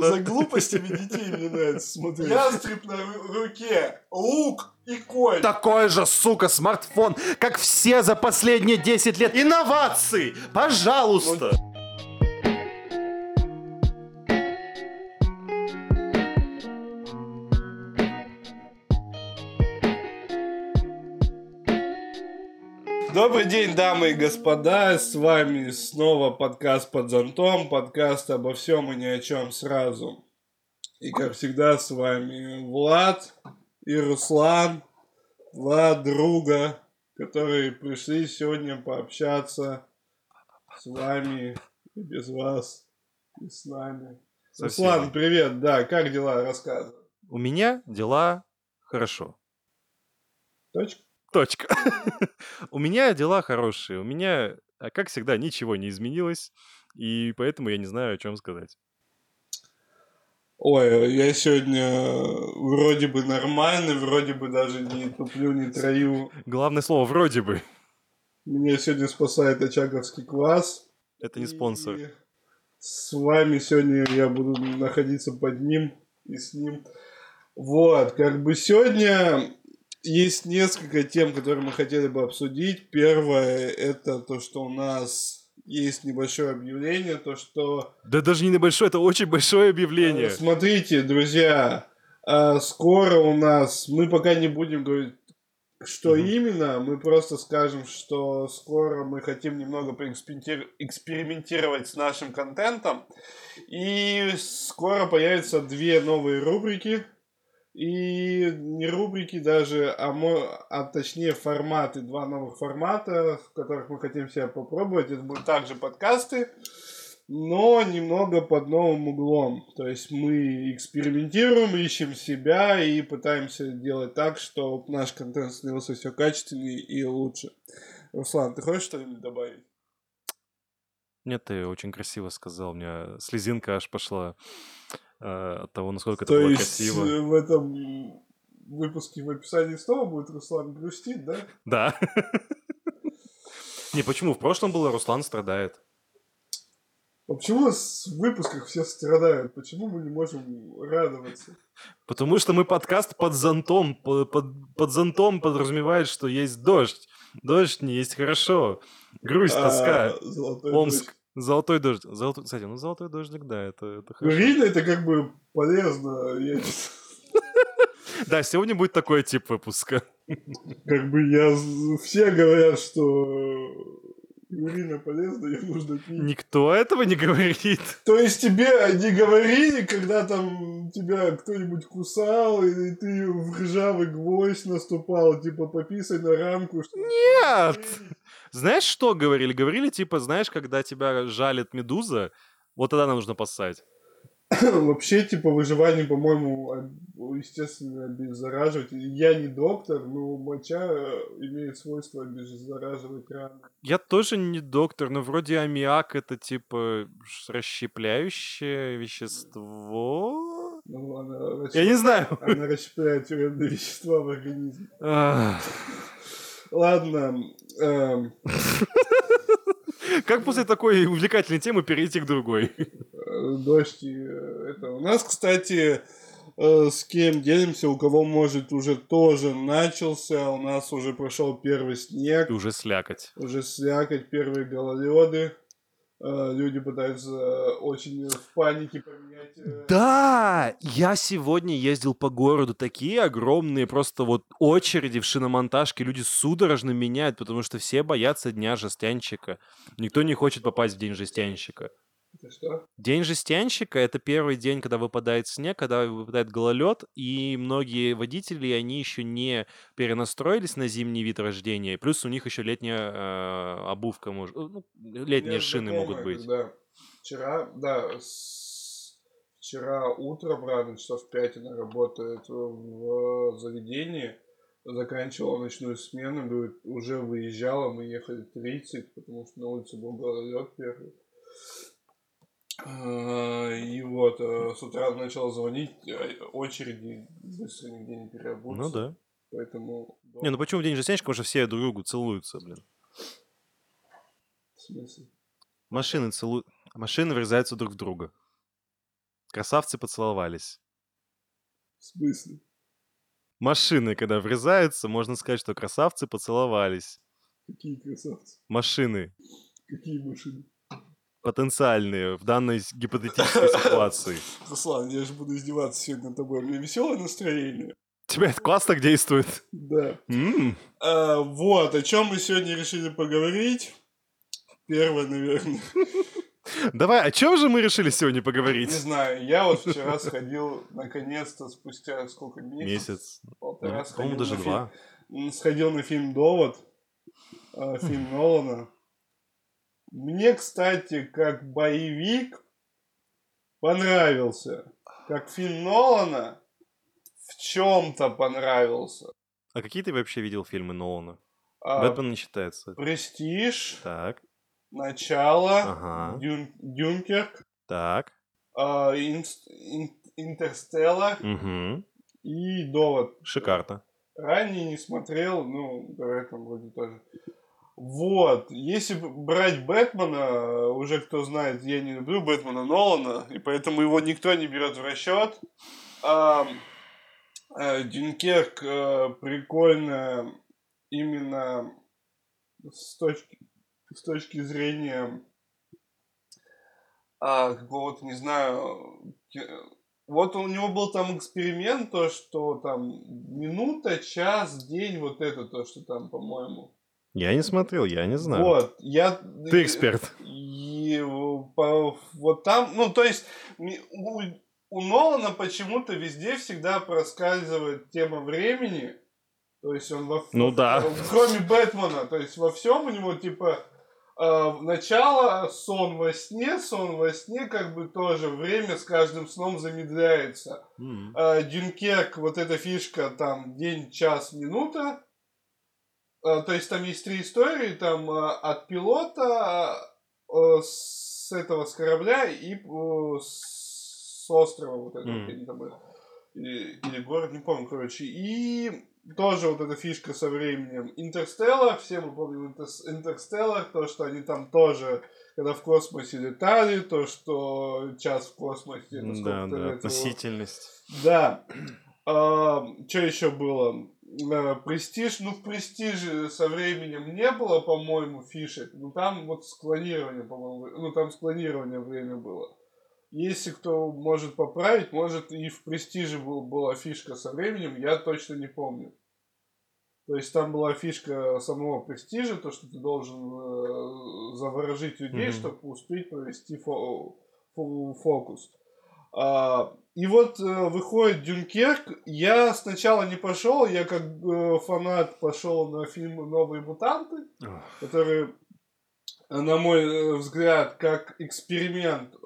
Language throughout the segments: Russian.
За глупостями детей мне нравится смотреть. Ястреб на ру- руке, лук и конь. Такой же, сука, смартфон, как все за последние 10 лет. Инноваций! Пожалуйста! Добрый день, дамы и господа, с вами снова подкаст под зонтом, подкаст обо всем и ни о чем сразу. И как всегда с вами Влад и Руслан, два друга, которые пришли сегодня пообщаться с вами и без вас, и с нами. Со Руслан, привет, да, как дела, рассказывай. У меня дела хорошо. Точка? Точка. У меня дела хорошие. У меня, а, как всегда, ничего не изменилось. И поэтому я не знаю, о чем сказать. Ой, я сегодня вроде бы нормальный, вроде бы даже не туплю, не трою. Главное слово «вроде бы». Меня сегодня спасает Очаговский квас. Это не спонсор. И с вами сегодня я буду находиться под ним и с ним. Вот, как бы сегодня есть несколько тем, которые мы хотели бы обсудить. Первое, это то, что у нас есть небольшое объявление, то, что Да даже не небольшое, это очень большое объявление. Э, Смотрите, друзья, а, скоро у нас, мы пока не будем говорить, что Мгм. именно, мы просто скажем, что скоро мы хотим немного экспериментировать с нашим контентом, и скоро появятся две новые рубрики, и не рубрики даже, а, мо- а точнее форматы, два новых формата, в которых мы хотим себя попробовать. Это будут также подкасты, но немного под новым углом. То есть мы экспериментируем, ищем себя и пытаемся делать так, чтобы наш контент становился все качественнее и лучше. Руслан, ты хочешь что-нибудь добавить? Нет, ты очень красиво сказал. У меня слезинка аж пошла э, от того, насколько это То было есть красиво. э, в этом выпуске в описании снова будет Руслан грустит, да? Да. Не, почему? В прошлом было «Руслан страдает». А почему с- в выпусках все страдают? Почему мы не можем радоваться? Потому что мы подкаст под зонтом. По- Под, под зонтом подразумевает, что есть дождь. Дождь не есть хорошо. Грусть, тоска. А, Омск. Золотой дождь. Золотой... Кстати, ну золотой дождик, да, это, это Ну, хорошо. видно, это как бы полезно. Я- Да, сегодня будет такой тип выпуска. как бы я... Все говорят, что урина полезно, ее нужно пить. Никто этого не говорит. То есть тебе не говорили, когда там тебя кто-нибудь кусал, и ты в ржавый гвоздь наступал, типа пописай на рамку. что- Нет! Знаешь, что говорили? Говорили, типа, знаешь, когда тебя жалит медуза, вот тогда нам нужно поссать. Вообще, типа, выживание, по-моему, об- естественно, обеззараживать. Я не доктор, но моча э, имеет свойство обеззараживать раны. Я тоже не доктор, но вроде аммиак это типа расщепляющее вещество. Ну, она, Я не знаю. она расщепляет тюремные вещества в организме. Ладно, эм, Как после такой увлекательной темы перейти к другой? э, дождь э, это. У нас, кстати, э, с кем делимся, у кого, может, уже тоже начался. У нас уже прошел первый снег. И уже слякоть. уже слякоть, первые гололеды. Э, Люди пытаются э, очень в панике поменять. э, Да, я сегодня ездил по городу, такие огромные просто вот очереди в шиномонтажке, люди судорожно меняют, потому что все боятся дня жестянщика. Никто не хочет попасть в день жестянщика. Это что? День жестянщика — это первый день, когда выпадает снег, когда выпадает гололед, и многие водители, они еще не перенастроились на зимний вид рождения, плюс у них еще летняя э, обувка, может, ну, летние Мне шины могут знакомая, быть. когда Вчера, да, с- вчера утром рано, часов в 5 она работает в заведении, заканчивала ночную смену, говорит, уже выезжала, мы ехали 30, потому что на улице был гололед первый. А, И вот, э, с утра начала звонить, э, очереди быстро нигде не переобуться. Ну да. Поэтому... Не, ну почему день жестянщика? Потому что все друг другу целуются, блин. В смысле? Машины целуют. Машины врезаются друг в друга. Красавцы поцеловались. В смысле? Машины, когда врезаются, можно сказать, что красавцы поцеловались. Какие красавцы? Машины Какие машины? Потенциальные в данной гипотетической ситуации. Руслан, я же буду издеваться сегодня над тобой. У меня веселое настроение. Тебя это класс так действует? Да. А, вот, о чем мы сегодня решили поговорить. Первое, наверное. Давай, о чем же мы решили сегодня Не поговорить? знаю, я вот вчера сходил, наконец-то, спустя сколько месяцев? Месяц. Полтора Ну, сходил даже на фильм. два. Сходил на фильм «Довод», а, фильм Нолана. Мне, кстати, как боевик понравился. Как фильм Нолана в чем-то понравился. А какие ты вообще видел фильмы Нолана? А, Бэтмен не считается. Престиж, Так, Начало, Ага. Дюн- Дюнкерк, так. а, Инст- Ин- Интерстеллар Угу. и Довод. Шикарно. Ранее не смотрел, ну, давай там вроде тоже. Вот, если брать Бэтмена, уже кто знает, я не люблю Бэтмена Нолана, и поэтому его никто не берет в расчет. Ам, э, Дюнкерк э, прикольно именно с точки, с точки зрения а, какого-то, не знаю, вот у него был там эксперимент, то, что там минута, час, день, вот это то, что там, по-моему. Я не смотрел, я не знаю. Вот, я... Ты эксперт. И по- вот там, ну, то есть, у, у Нолана почему-то везде всегда проскальзывает тема времени. То есть он во... Ну да. Кроме Бэтмена, то есть во всем у него, типа, э, начало, сон во сне, сон во сне, как бы тоже время с каждым сном замедляется. М. Э, Дюнкерк, вот эта фишка, там, день, час, минута. Э, То есть там есть три истории, там э, от пилота, э, с этого, с корабля и с острова вот этого, я не забыл. Или, или город, не помню, короче. И тоже вот эта фишка со временем. Интерстеллар, все мы помним Интерс- Интерстеллар, то, что они там тоже, когда в космосе летали, то, что час в космосе, Да, да, лет его- относительность. да. что еще было? Э, Престиж, ну в Престиже со временем не было, по-моему, фишек. Ну там вот склонирование, по-моему, ну там склонирование время было. Если кто может поправить, может и в Престиже был, была фишка со временем, я точно не помню. То есть там была фишка самого Престижа, то, что ты должен э, заворожить людей, Мгм. чтобы успеть провести фо- фо- фокус. А, и вот э, выходит Дюнкерк. Я сначала не пошел, я как э, фанат пошел на фильм Новые мутанты, Ох. который, э, на мой э, взгляд, как эксперимент э,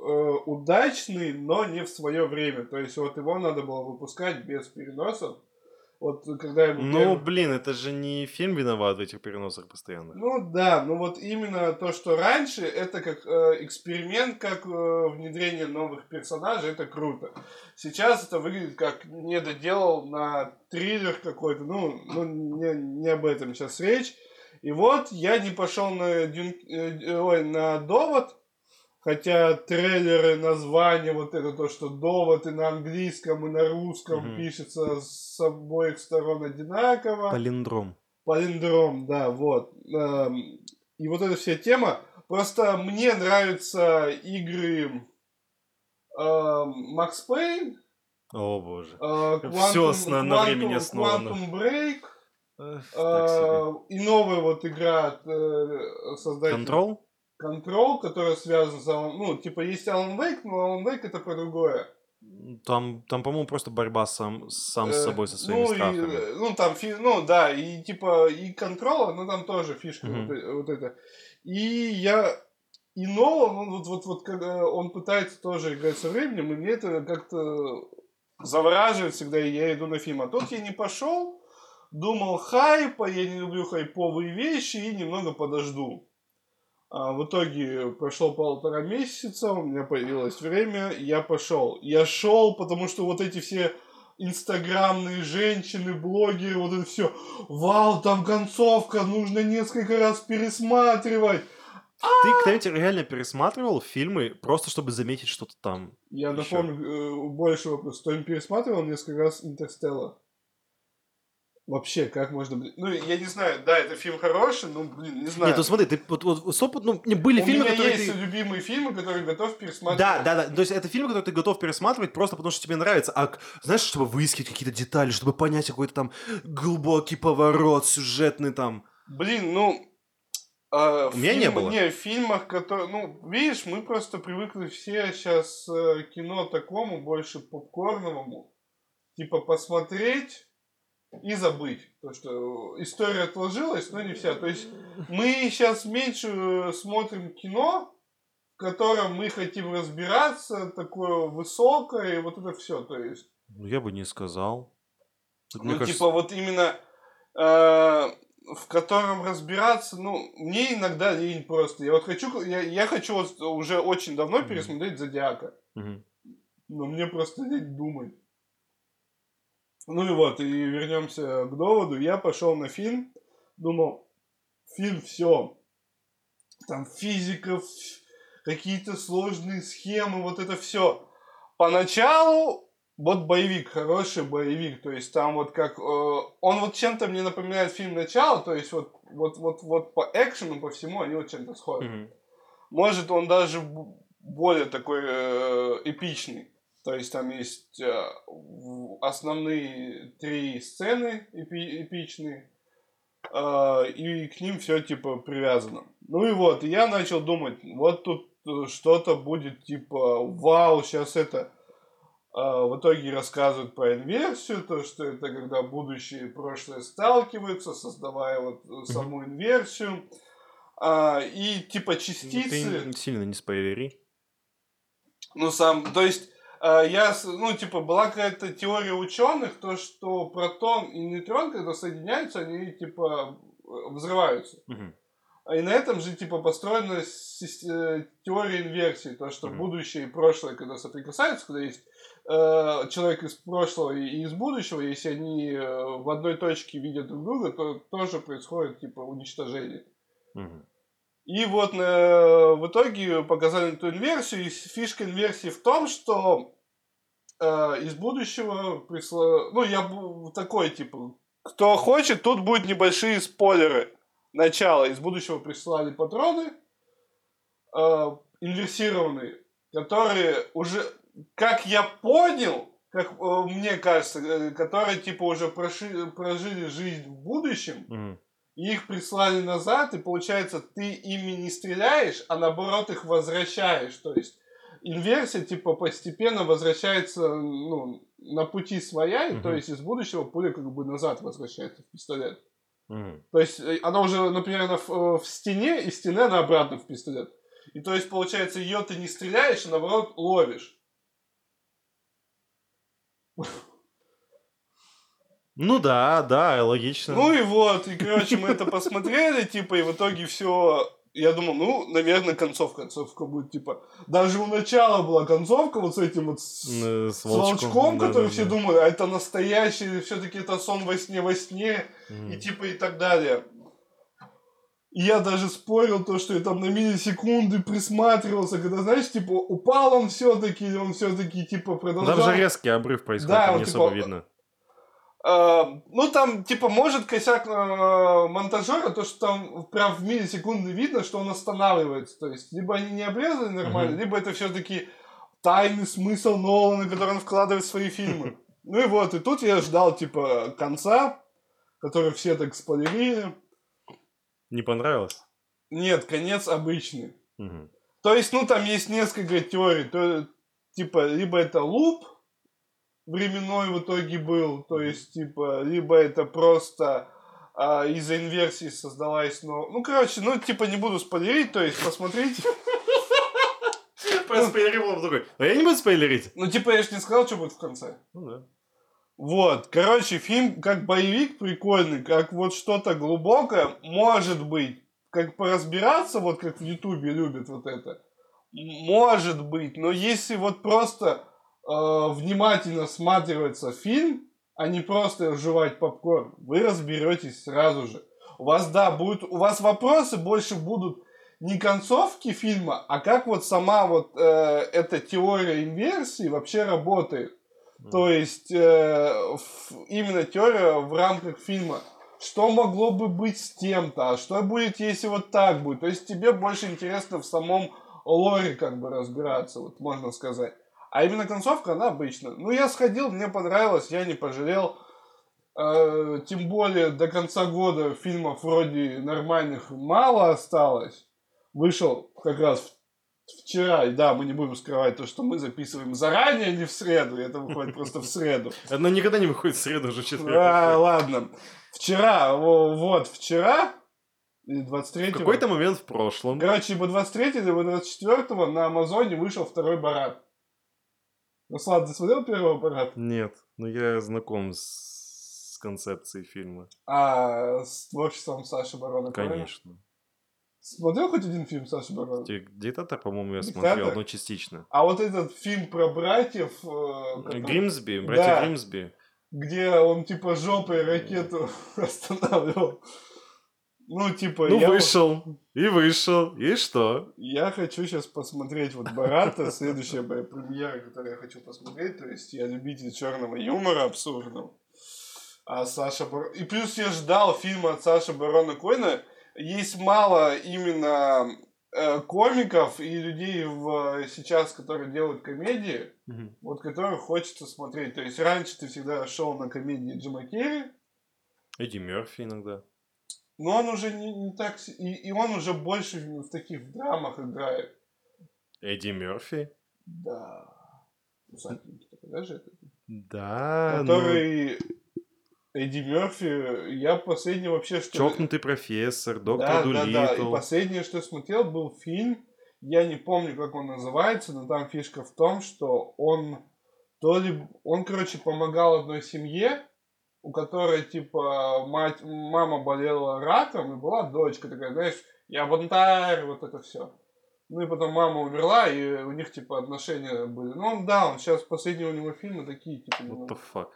удачный, но не в свое время. То есть вот его надо было выпускать без переносов. Вот когда ему Ну, блин, это же не фильм виноват в этих переносах постоянных. Ну да, ну вот именно то, что раньше, это как э, эксперимент, как э, внедрение новых персонажей, это круто. Сейчас это выглядит как недоделал на триллер какой-то, ну, ну не, не об этом сейчас речь. И вот я не пошел на, Дюн... э, ой, на довод, хотя трейлеры, название, вот это то, что довод и на английском, и на русском Мгм. пишется с обоих сторон одинаково. Палиндром. Палиндром, да, вот. Эм, И вот эта вся тема. Просто мне нравятся игры эм, Макс Пейн, О, боже. э, Quantum- с- на- на времени основано. Quantum Break, Эх, э, и новая вот игра от э, создателя Контрол? Control, которая связана с Alan- ну, типа есть Alan Wake, но Alan Wake это про другое. Там, там по-моему, просто борьба сам, сам с Э, собой, со своими ну, и, страхами. э, ну, там, фи- ну, да, и типа, и контрола, но там тоже фишка Мгм. вот, э- вот это. И я, и Нолан, он вот, вот, вот, когда он пытается тоже играть со временем, и мне это как-то завораживает всегда, и я иду на фильм. А тут я не пошел, думал хайпа, я не люблю хайповые вещи, и немного подожду. А в итоге прошло полтора месяца, у меня появилось время, я пошел. Я шел, потому что вот эти все инстаграмные женщины, блогеры, вот это все. Вау, там концовка, нужно несколько раз пересматривать. Ты, кстати, реально пересматривал фильмы просто чтобы заметить что-то там? Я Ещё. напомню э, больше вопрос. Кто пересматривал несколько раз Интерстеллар? Вообще, как можно... блин, Ну, я не знаю, да, это фильм хороший, ну, блин, не знаю. Нет, ну смотри, ты вот, вот стоп, ну, не, были У фильмы, меня которые есть ты... любимые фильмы, которые готов пересматривать. Да, да, да. То есть это фильмы, которые ты готов пересматривать просто потому, что тебе нравится. А знаешь, чтобы выискивать какие-то детали, чтобы понять какой-то там глубокий поворот сюжетный там. Блин, ну... а, У меня не фильмы- было. Не, в фильмах, которые... Ну, видишь, мы просто привыкли все сейчас э, кино такому, больше попкорновому. Типа посмотреть и забыть. То, что история отложилась, но не вся. То есть мы сейчас меньше смотрим кино, в котором мы хотим разбираться, такое высокое, и вот это все. То есть Ну, я бы не сказал. Тут, Ну, мне кажется, типа, вот именно э, в котором разбираться, ну, мне иногда лень просто. Я вот хочу, я, я хочу вот уже очень давно Мгм. пересмотреть Зодиака, мгм. но мне просто лень думать. Ну и вот, и вернемся к доводу. Я пошел на фильм, думал, фильм все. Там физика, ф- какие-то сложные схемы, вот это все. Поначалу вот боевик, хороший боевик, то есть там вот как... э, он вот чем-то мне напоминает фильм «Начало», то есть вот, вот, вот, вот по экшену, по всему они вот чем-то схожи. Мгм. Может, он даже более такой э, эпичный. То есть там есть э, основные три сцены эпи- эпичные, э, и к ним все типа привязано. Ну и вот, я начал думать, вот тут э, что-то будет типа, вау, сейчас это в итоге рассказывают про инверсию, то, что это когда будущее и прошлое сталкиваются, создавая вот саму инверсию. А, и типа Ну, частицы... Ты сильно не спойлери. Ну, сам, то есть, я, с- ну, типа, была какая-то теория ученых, то, что протон и нейтрон, когда соединяются, они, типа, э, взрываются. И на этом же, типа, построена э, теория инверсии, то, что будущее и прошлое, когда соприкасаются, когда есть э, человек из прошлого и из будущего, если они э, в одной точке видят друг друга, то тоже происходит, типа, уничтожение. Мгм. И вот э, в итоге показали эту инверсию. И фишка инверсии в том, что э, из будущего присло... Ну, я такой, типа, кто хочет, тут будут небольшие спойлеры. Начало. Из будущего прислали патроны э, инверсированные, которые уже, как я понял, как э, мне кажется, э, которые, типа, уже проши- прожили жизнь в будущем, Мгм. И их прислали назад, и получается, ты ими не стреляешь, а наоборот их возвращаешь. То есть инверсия, типа, постепенно возвращается ну, на пути своя, и то Мгм. есть из будущего пуля как бы назад возвращается в пистолет. Мгм. То есть э, она уже, например, она в, э, в стене, и стена она обратно в пистолет. И то есть, получается, ее ты не стреляешь, а наоборот ловишь. Ну да, да, логично. Ну и вот, и, короче, мы это посмотрели, типа, и в итоге все... Я думал, ну, наверное, концовка. Концовка будет, типа... Даже у начала была концовка вот с этим вот... С, Э, с волчком, да, который да, все да. думали, а это настоящий, все-таки это сон во сне, во сне, и типа и так далее. И я даже спорил то, что я там на миллисекунды присматривался, когда, знаешь, типа, упал он все-таки, или он все-таки, типа, продолжал... Там же резкий обрыв происходит, Да, там не типа, особо видно. Э, ну, там, типа, может косяк э, монтажера, то, что там прям в миллисекунды видно, что он останавливается. То есть, либо они не обрезаны нормально, Мгм. либо это все-таки тайный смысл Нолана, который он вкладывает в свои фильмы. Ну и вот, и тут я ждал, типа, конца, который все так спойлерили. Не понравилось? Нет, конец обычный. Мгм. То есть, ну, там есть несколько теорий. То, типа, либо это луп временной в итоге был, то есть, типа, либо это просто а, из-за инверсии создалась, но... Ну, короче, ну, типа, не буду спойлерить, то есть, посмотрите. Проспойлерил он такой, а я не буду спойлерить. Ну, типа, я же не сказал, что будет в конце. Ну да. Вот, короче, фильм как боевик прикольный, как вот что-то глубокое, может быть, как поразбираться, вот как в Ютубе любят вот это, может быть, но если вот просто внимательно всматриваться в фильм, а не просто жевать попкорн, вы разберетесь сразу же. У вас, да, будет, у вас вопросы больше будут не концовки фильма, а как вот сама вот э, эта теория инверсии вообще работает. То есть э, именно теория в рамках фильма. Что могло бы быть с тем-то, а что будет, если вот так будет. То есть тебе больше интересно в самом лоре как бы разбираться, вот можно сказать. А именно концовка, она обычная. Ну, я сходил, мне понравилось, я не пожалел. Э, тем более до конца года фильмов вроде нормальных мало осталось. Вышел как раз вчера, и да, мы не будем скрывать то, что мы записываем заранее, не в среду, это выходит просто в среду. Оно никогда не выходит в среду уже четверг. А, ладно. Вчера, вот, вчера, 23 В какой-то момент в прошлом. Короче, либо 23 либо 24 на Амазоне вышел второй Барат. Руслан, ты смотрел первый Барат? Нет, но я знаком с, с концепцией фильма. А с творчеством Саши Барона Конечно. Смотрел хоть один фильм Саши Барона? Диктатор, по-моему, я Диктатор? смотрел, но частично. А вот этот фильм про братьев... Э, который... Гримсби, братья да, Гримсби. Где он типа жопой ракету останавливал. Ну, типа... Ну, я вышел, и вышел, и что? Я хочу сейчас посмотреть вот Барата, следующая моя премьера, которую я хочу посмотреть, то есть я любитель черного юмора абсурдного. А Саша Бар... И плюс я ждал фильма от Саши Барона Койна. Есть мало именно э, комиков и людей в, сейчас, которые делают комедии, mm вот которых хочется смотреть. То есть раньше ты всегда шел на комедии Джима Керри. Эдди Мерфи иногда. Но он уже не, не так... И, и он уже больше в таких драмах играет. Эдди Мерфи? Да. Усатенький такой, да, же это? Да, Который... Ну... Эдди Мерфи, я последний вообще что... Чокнутый профессор, доктор да, Дулитл. Да, да, и последнее, что я смотрел, был фильм, я не помню, как он называется, но там фишка в том, что он то ли... Он, короче, помогал одной семье, у которой, типа, мать, мама болела раком, и была дочка такая, знаешь, я бунтарь, вот это все. Ну и потом мама умерла, и у них, типа, отношения были. Ну, он, да, он сейчас, последние у него фильмы такие, типа... What the fuck?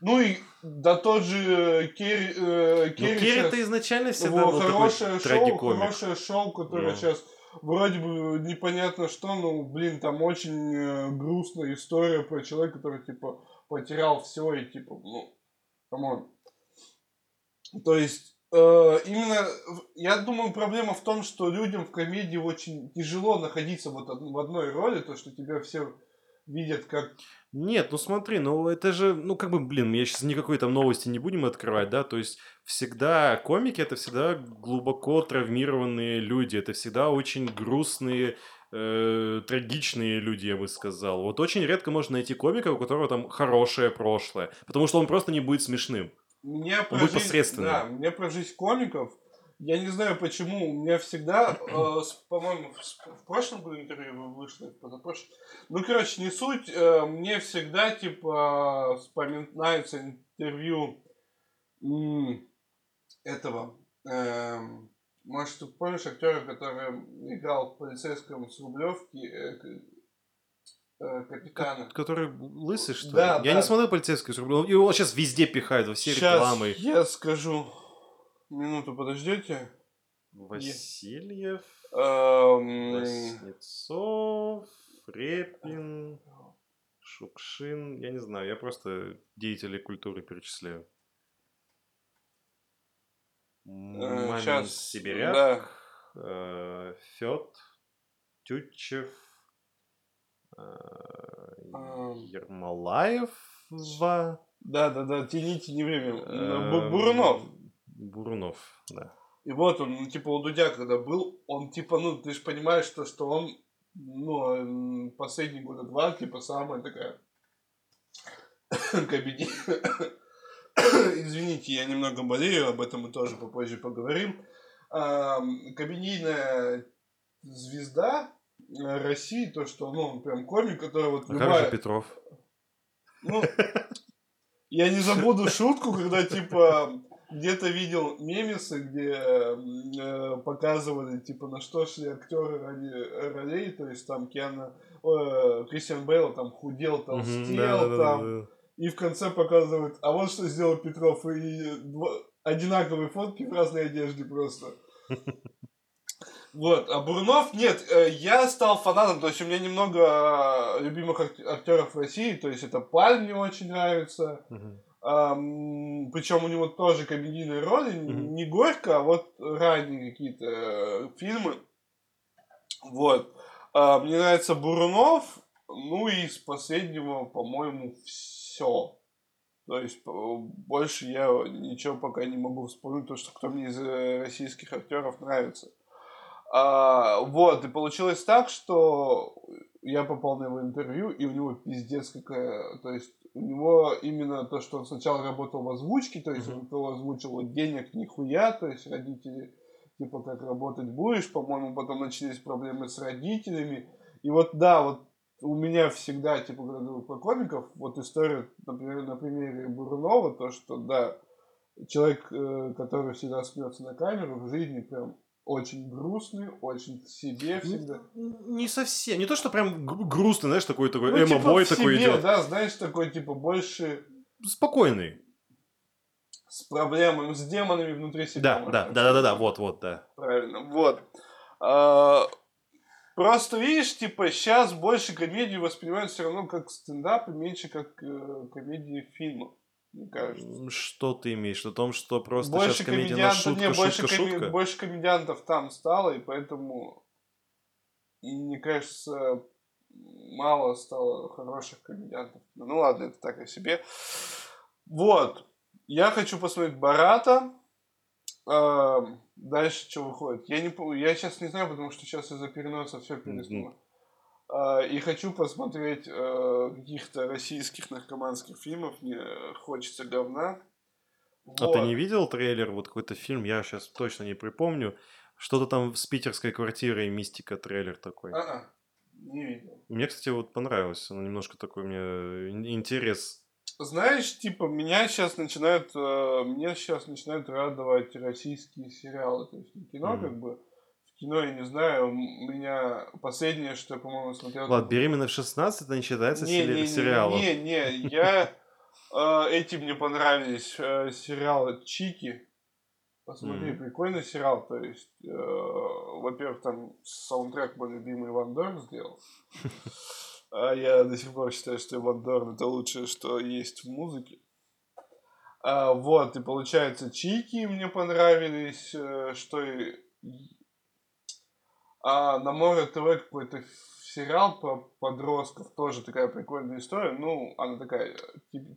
Ну и да тот же Керри... Э, Керри, ну, Керри-то изначально всегда был хорошее такой шоу, хорошее шоу, которое, но сейчас вроде бы непонятно что, но, блин, там очень э, грустная история про человека, который, типа, потерял все и, типа, ну, come on. То есть, э, именно, я думаю, проблема в том, что людям в комедии очень тяжело находиться вот в одной роли, то, что тебя все видят как... Нет, ну смотри, ну это же, ну как бы, блин, я сейчас никакой там новости не будем открывать, да, то есть всегда комики это всегда глубоко травмированные люди, это всегда очень грустные, э, трагичные люди, я бы сказал. Вот очень редко можно найти комика, у которого там хорошее прошлое, потому что он просто не будет смешным. Мне он будет посредственным. Да, мне про жизнь комиков я не знаю почему, у меня всегда, э, по-моему, в, в прошлом году интервью вышло, позапрошлом. Ну, короче, не суть, э, мне всегда, типа, вспоминается интервью м- этого, э, может, ты помнишь актера, который играл в полицейском с Рублевки, э, э, капитана. Который лысый, что да, ли? Я не смотрел полицейскую с Рублевки. Его сейчас везде пихают, во все сейчас рекламы. я скажу. Минуту подождите. Васильев, эм... Васнецов, Репин, Шукшин. Я не знаю, я просто деятелей культуры перечисляю. Э, Мамин Сейчас, Сибиряк, да. э, Фет, Тютчев, э, Ермолаев. Да, да, да, тяните не время. Э, Бурунов. Бурунов, да. И вот он, ну, типа, у Дудя, когда был, он, типа, ну, ты же понимаешь, что, что он, ну, последние года два, типа, самая такая кабинет. Извините, я немного болею, об этом мы тоже попозже поговорим. Кабинейная звезда России, то, что, ну, он прям комик, который вот а любая... как же Петров? Ну, я не забуду шутку, когда, типа, где-то видел мемесы, где э, показывали, типа, на что шли актеры ради ролей, то есть там Киана, э, Кристиан Бейл там худел, толстел, mm-hmm, да, там, да, да, да. И в конце показывают, а вот что сделал Петров, и два, одинаковые фотки в разной одежде просто. Вот, а Бурунов, нет, э, я стал фанатом, то есть у меня немного э, любимых ак- актеров в России, то есть это Паль мне очень нравится, Мгм. причем у него тоже комедийные роли, Мгм. не горько, а вот ранние какие-то э, фильмы. Вот. А, Мне нравится Бурунов, ну и из последнего, по-моему, все. То есть по- больше я ничего пока не могу вспомнить, то, что кто мне из э, российских актеров нравится. А, вот, и получилось так, что я попал на его интервью, и у него пиздец какая... То есть у него именно то, что он сначала работал в озвучке, то есть Мгм. он озвучил вот денег нихуя, то есть родители типа как работать будешь, по-моему, потом начались проблемы с родителями. И вот да, вот у меня всегда, типа, когда говорю про комиков, вот история, например, на примере Бурунова, то, что, да, человек, э, который всегда смеется на камеру, в жизни прям очень грустный, очень в себе всегда. Н- Не совсем. Не то, что прям грустный, знаешь, такой такой Ну, типа, эмо-бой в такой себе, идет. да, знаешь, такой, типа, больше Спокойный. с проблемами, с демонами внутри себя. Да, да, да, да, да, да, вот, вот, да. Правильно, вот. А, Просто видишь, типа, сейчас больше комедии воспринимают все равно как стендап и меньше как э, комедии фильмов, мне кажется. Что ты имеешь? О том, что просто больше сейчас комедия на комедиантов, шутка, не, больше, шутка, коме- шутка? больше комедиантов там стало, и поэтому, и, мне кажется, мало стало хороших комедиантов. Ну ладно, это так о себе. Вот. Я хочу посмотреть Барата. Дальше что выходит? Я не я сейчас не знаю, потому что сейчас из-за переноса все переснуло. Э, И хочу посмотреть э, каких-то российских наркоманских фильмов. Мне хочется говна. А ты Вот. не видел трейлер, вот какой-то фильм, я сейчас точно не припомню, что-то там с питерской квартирой, мистика трейлер такой. А-а, не видел. Мне, кстати, вот понравилось, он немножко такой мне ин- интерес. Знаешь, типа, меня сейчас начинают, э, меня сейчас начинают радовать российские сериалы. То есть не кино, Мгм. как бы. В кино, я не знаю, м- меня последнее, что я, по-моему, смотрел... Ладно, беременна в 16, это не считается не, сери- не, не, сериалом. Не, не, я... э, Эти мне понравились э, сериалы Чики. Посмотри, Мгм. прикольный сериал. То есть, э, во-первых, там саундтрек мой любимый Иван Дорн сделал. А я до сих пор считаю, что Иван Дорн это лучшее, что есть в музыке. А, вот, и получается, Чики мне понравились, э, что и... А на Море ТВ какой-то сериал про подростков, тоже такая прикольная история. Ну, она такая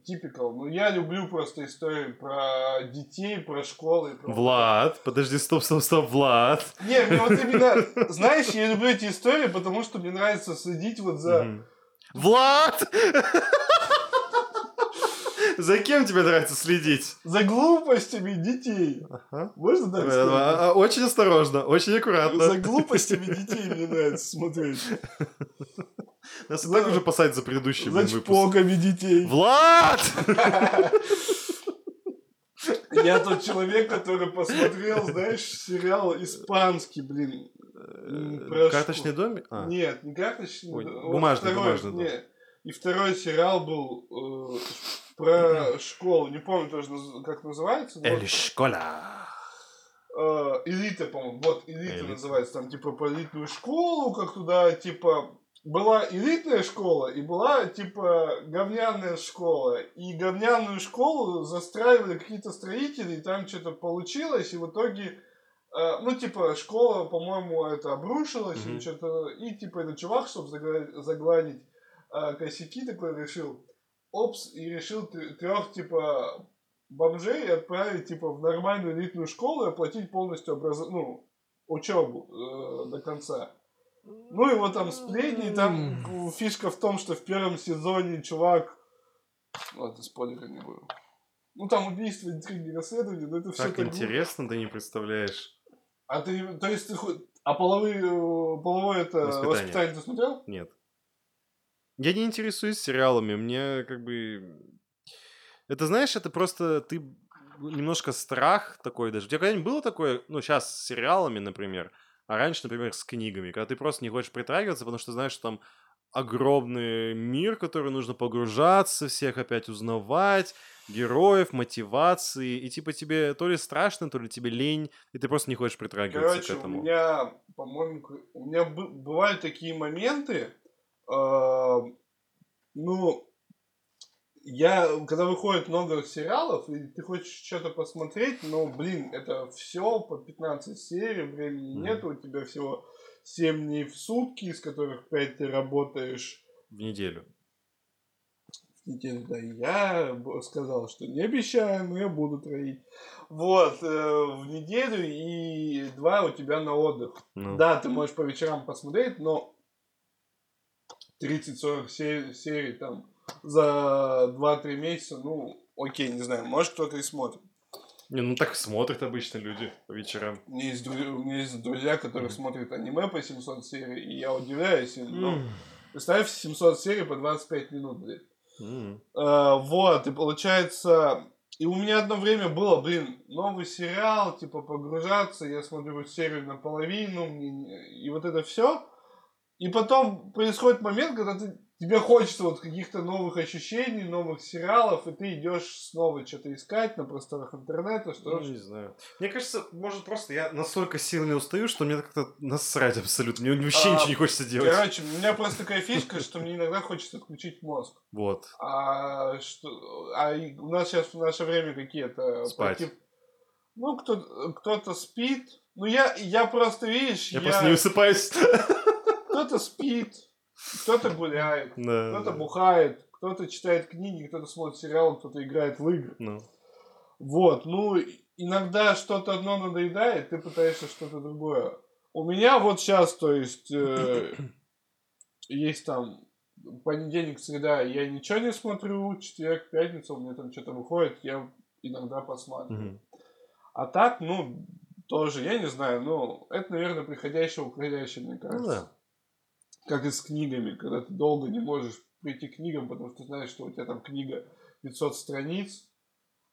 типикал. Ну, я люблю просто истории про детей, про школы. Про... Влад, подожди, стоп, стоп, стоп, Влад. Не, мне вот именно, знаешь, я люблю эти истории, потому что мне нравится следить вот за... Влад! За кем тебе нравится следить? За глупостями детей. Ага. Можно так А, сказать? а, Очень осторожно, очень За аккуратно. глупостями детей мне нравится смотреть. Нас и так За- уже посадят за предыдущий За чпоками детей. Влад! Я тот человек, который посмотрел, знаешь, сериал испанский, блин. Про Карточный домик? А, Нет, не карточный. Бумажный, бумажный, да. И второй сериал был э, про школу. Не помню тоже, как называется. но вот, Эль Школа. э, элита, по-моему. Вот, элита, Элита. называется. Там, типа, про элитную школу, как туда, типа, была элитная школа и была, типа, говняная школа. И говняную школу застраивали какие-то строители, и там что-то получилось, и в итоге, э, ну, типа, школа, по-моему, это обрушилась, Мгм. или что-то, и, типа, этот чувак, чтобы загладить э, косяки, такой решил, опс, и решил трех, типа, бомжей отправить, типа, в нормальную элитную школу и оплатить полностью образ... ну, учебу э, до конца. Ну, и вот там сплетни, там фишка в том, что в первом сезоне чувак... Ладно, спойлеры не буду. Ну, там убийство, интриги, расследования, но это все Так интересно, ты не представляешь. А ты, то есть ты хоть... А половые, э, половое это Воспитание. воспитание. ты смотрел? Нет. Я не интересуюсь сериалами, мне как бы... Это, знаешь, это просто ты немножко страх такой даже. У тебя когда-нибудь было такое, ну, сейчас с сериалами, например, а раньше, например, с книгами, когда ты просто не хочешь притрагиваться, потому что знаешь, что там огромный мир, в который нужно погружаться, всех опять узнавать, героев, мотивации, и типа тебе то ли страшно, то ли тебе лень, и ты просто не хочешь притрагиваться Короче, к этому. у меня, по-моему, у меня бы- бывают такие моменты, ну, я, когда выходит много сериалов, и ты хочешь что-то посмотреть, но, блин, это все по 15 серий, времени Мгм. нет, у тебя всего 7 дней в сутки, из которых 5 ты работаешь В неделю. в неделю. Да, я сказал, что не обещаю, но я буду троить. Вот, э, в неделю и два у тебя на отдых. Ну. Да, ты можешь по вечерам посмотреть, но 30-40 се- серий там за 2-3 месяца, ну, окей, не знаю, может кто-то и смотрит. Не, ну так смотрят обычно люди по вечерам. У меня есть, дру- у меня есть друзья, которые смотрят аниме по 700 серий, и я удивляюсь. им, М. представь 700 серий по 25 минут, блин. М. Э, вот, и получается... И у меня одно время было, блин, новый сериал, типа, погружаться, я смотрю серию наполовину, мне не- и вот это все. И потом происходит момент, когда ты, тебе хочется вот каких-то новых ощущений, новых сериалов, и ты идешь снова что-то искать на просторах интернета, что Ну, не знаю. Мне кажется, может просто я настолько сильно устаю, что мне как-то насрать абсолютно. Мне вообще А, ничего не хочется делать. Короче, у меня просто такая фишка, что мне иногда хочется отключить мозг. Вот. А, что, а у нас сейчас в наше время какие-то... Спать. против- Ну, кто, кто-то спит. Ну, я, я просто, видишь, Я просто не высыпаюсь. Кто-то спит, кто-то гуляет, Да, кто-то да. бухает, кто-то читает книги, кто-то смотрит сериал, кто-то играет в игры. Ну. Вот, ну, иногда что-то одно надоедает, ты пытаешься что-то другое. У меня вот сейчас, то есть, э, есть там понедельник, среда, я ничего не смотрю, четверг, пятница, у меня там что-то выходит, я иногда посмотрю. Мгм. А так, ну, тоже, я не знаю, ну, это, наверное, приходящее уходящее, мне кажется. Ну да. Как и с книгами, когда ты долго не можешь прийти к книгам, потому что знаешь, что у тебя там книга 500 страниц,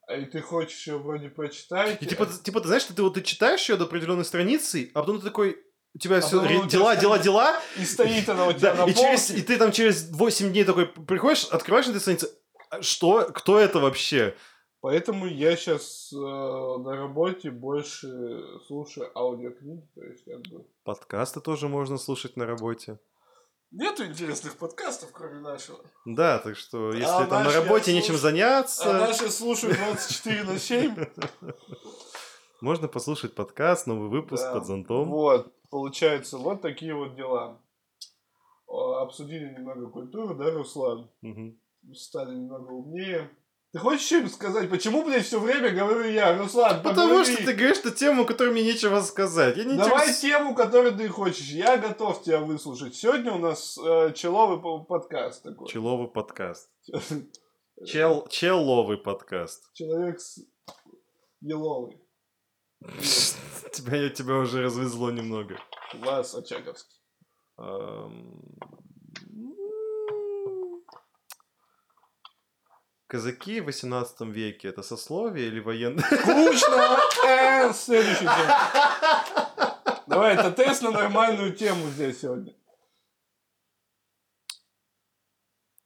а и ты хочешь ее вроде прочитать. И типа, ты- типа, ты знаешь, что ты вот ты читаешь ее до определенной страницы, а потом ты такой, у тебя А все у тебя дела, дела, дела, И стоит она у тебя да, на и, через, и ты там через 8 дней такой приходишь, открываешь на этой странице, «А что, кто это вообще? Поэтому я сейчас на работе больше слушаю аудиокниги, то есть как бы... Подкасты тоже можно слушать на работе. Нету интересных подкастов, кроме нашего. Да, так что если А там на работе нечем заняться, А наши слушают 24 на 7. можно послушать подкаст, новый выпуск Да. под зонтом. Вот, получается, вот такие вот дела. Обсудили немного культуру, да, Руслан? Мгм. Стали немного умнее. Ты хочешь им сказать, почему, блядь, все время говорю я, Руслан, Потому поговори. что ты говоришь на тему, которой мне нечего сказать. Я не Давай тему, которую ты хочешь. Я готов тебя выслушать. Сегодня у нас э, человый по- подкаст такой. Человый подкаст. Чел... Человый подкаст. Человек с еловый. Тебя, тебя уже развезло немного. Вас Очаговский. Казаки в 18 веке это сословие или военное? Скучно! Э, Следующий тема. Давай, это тест на нормальную тему здесь сегодня.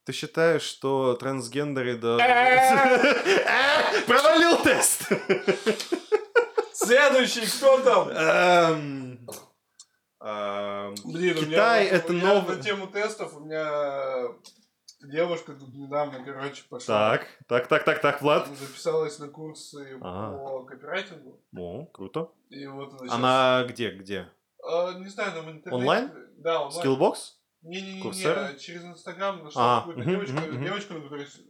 Ты считаешь, что трансгендеры да... Э! Провалил тест! Следующий, кто там? Эм, ам, Блин, у меня- Китай это новый... На тему тестов у меня девушка тут недавно, короче, пошла. Так, так, так, так, так, Влад. Записалась на курсы Ага. по копирайтингу. О, круто. И вот она, щас- Она где, где? А, не знаю, там интернете. Онлайн? Да, онлайн. Skillbox? Не-не-не, Курсера? через Инстаграм нашла А, какую-то мгм, девочку, мгм. девочку, на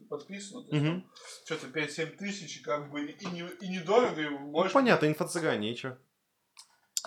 подписано. то есть Мгм. там Что-то 5-7 тысяч, как бы и, не, и недорого, и Ну, можешь... понятно, инфо-цыгане, и чё?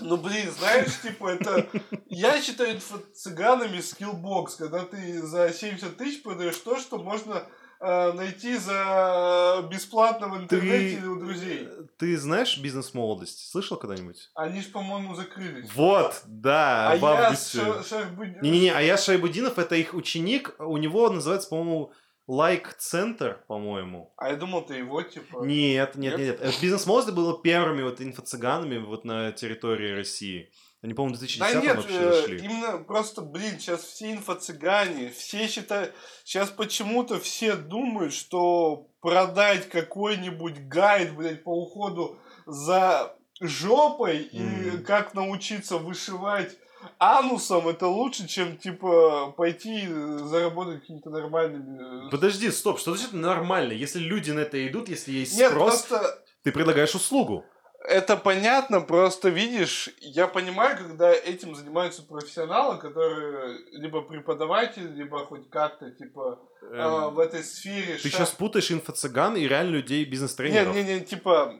Ну, блин, знаешь, типа, это... Я считаю инфо-цыганами Skillbox, когда ты за 70 тысяч продаешь то, что можно э, найти за бесплатно в интернете или у друзей. Ты знаешь бизнес молодость? Слышал когда-нибудь? Они ж, по-моему, закрылись. Вот, да, а в я августе. Ша- Шахбудин- Не-не-не, а я Шайбудинов, это их ученик, у него называется, по-моему, лайк-центр, по-моему. А я думал, ты его, типа... Нет, нет, Нет? нет, нет. Бизнес молодость было первыми вот инфо-цыганами вот на территории России. Они, по-моему, в Да 2010 нет, вообще э, зашли. именно просто, блин, сейчас все инфо-цыгане, все считают, сейчас почему-то все думают, что продать какой-нибудь гайд, блядь, по уходу за жопой и Мгм. как научиться вышивать анусом, это лучше, чем, типа, пойти э, заработать какими-то нормальными... э, Подожди, стоп, что значит нормально? Если люди на это идут, если есть Нет, спрос, просто ты предлагаешь услугу. это понятно, просто видишь, я понимаю, когда этим занимаются профессионалы, которые либо преподаватели, либо хоть как-то, типа, а, Эм, в этой сфере... Ты ша- сейчас путаешь инфо-цыган и реально людей бизнес-тренеров. Не-не-не, типа,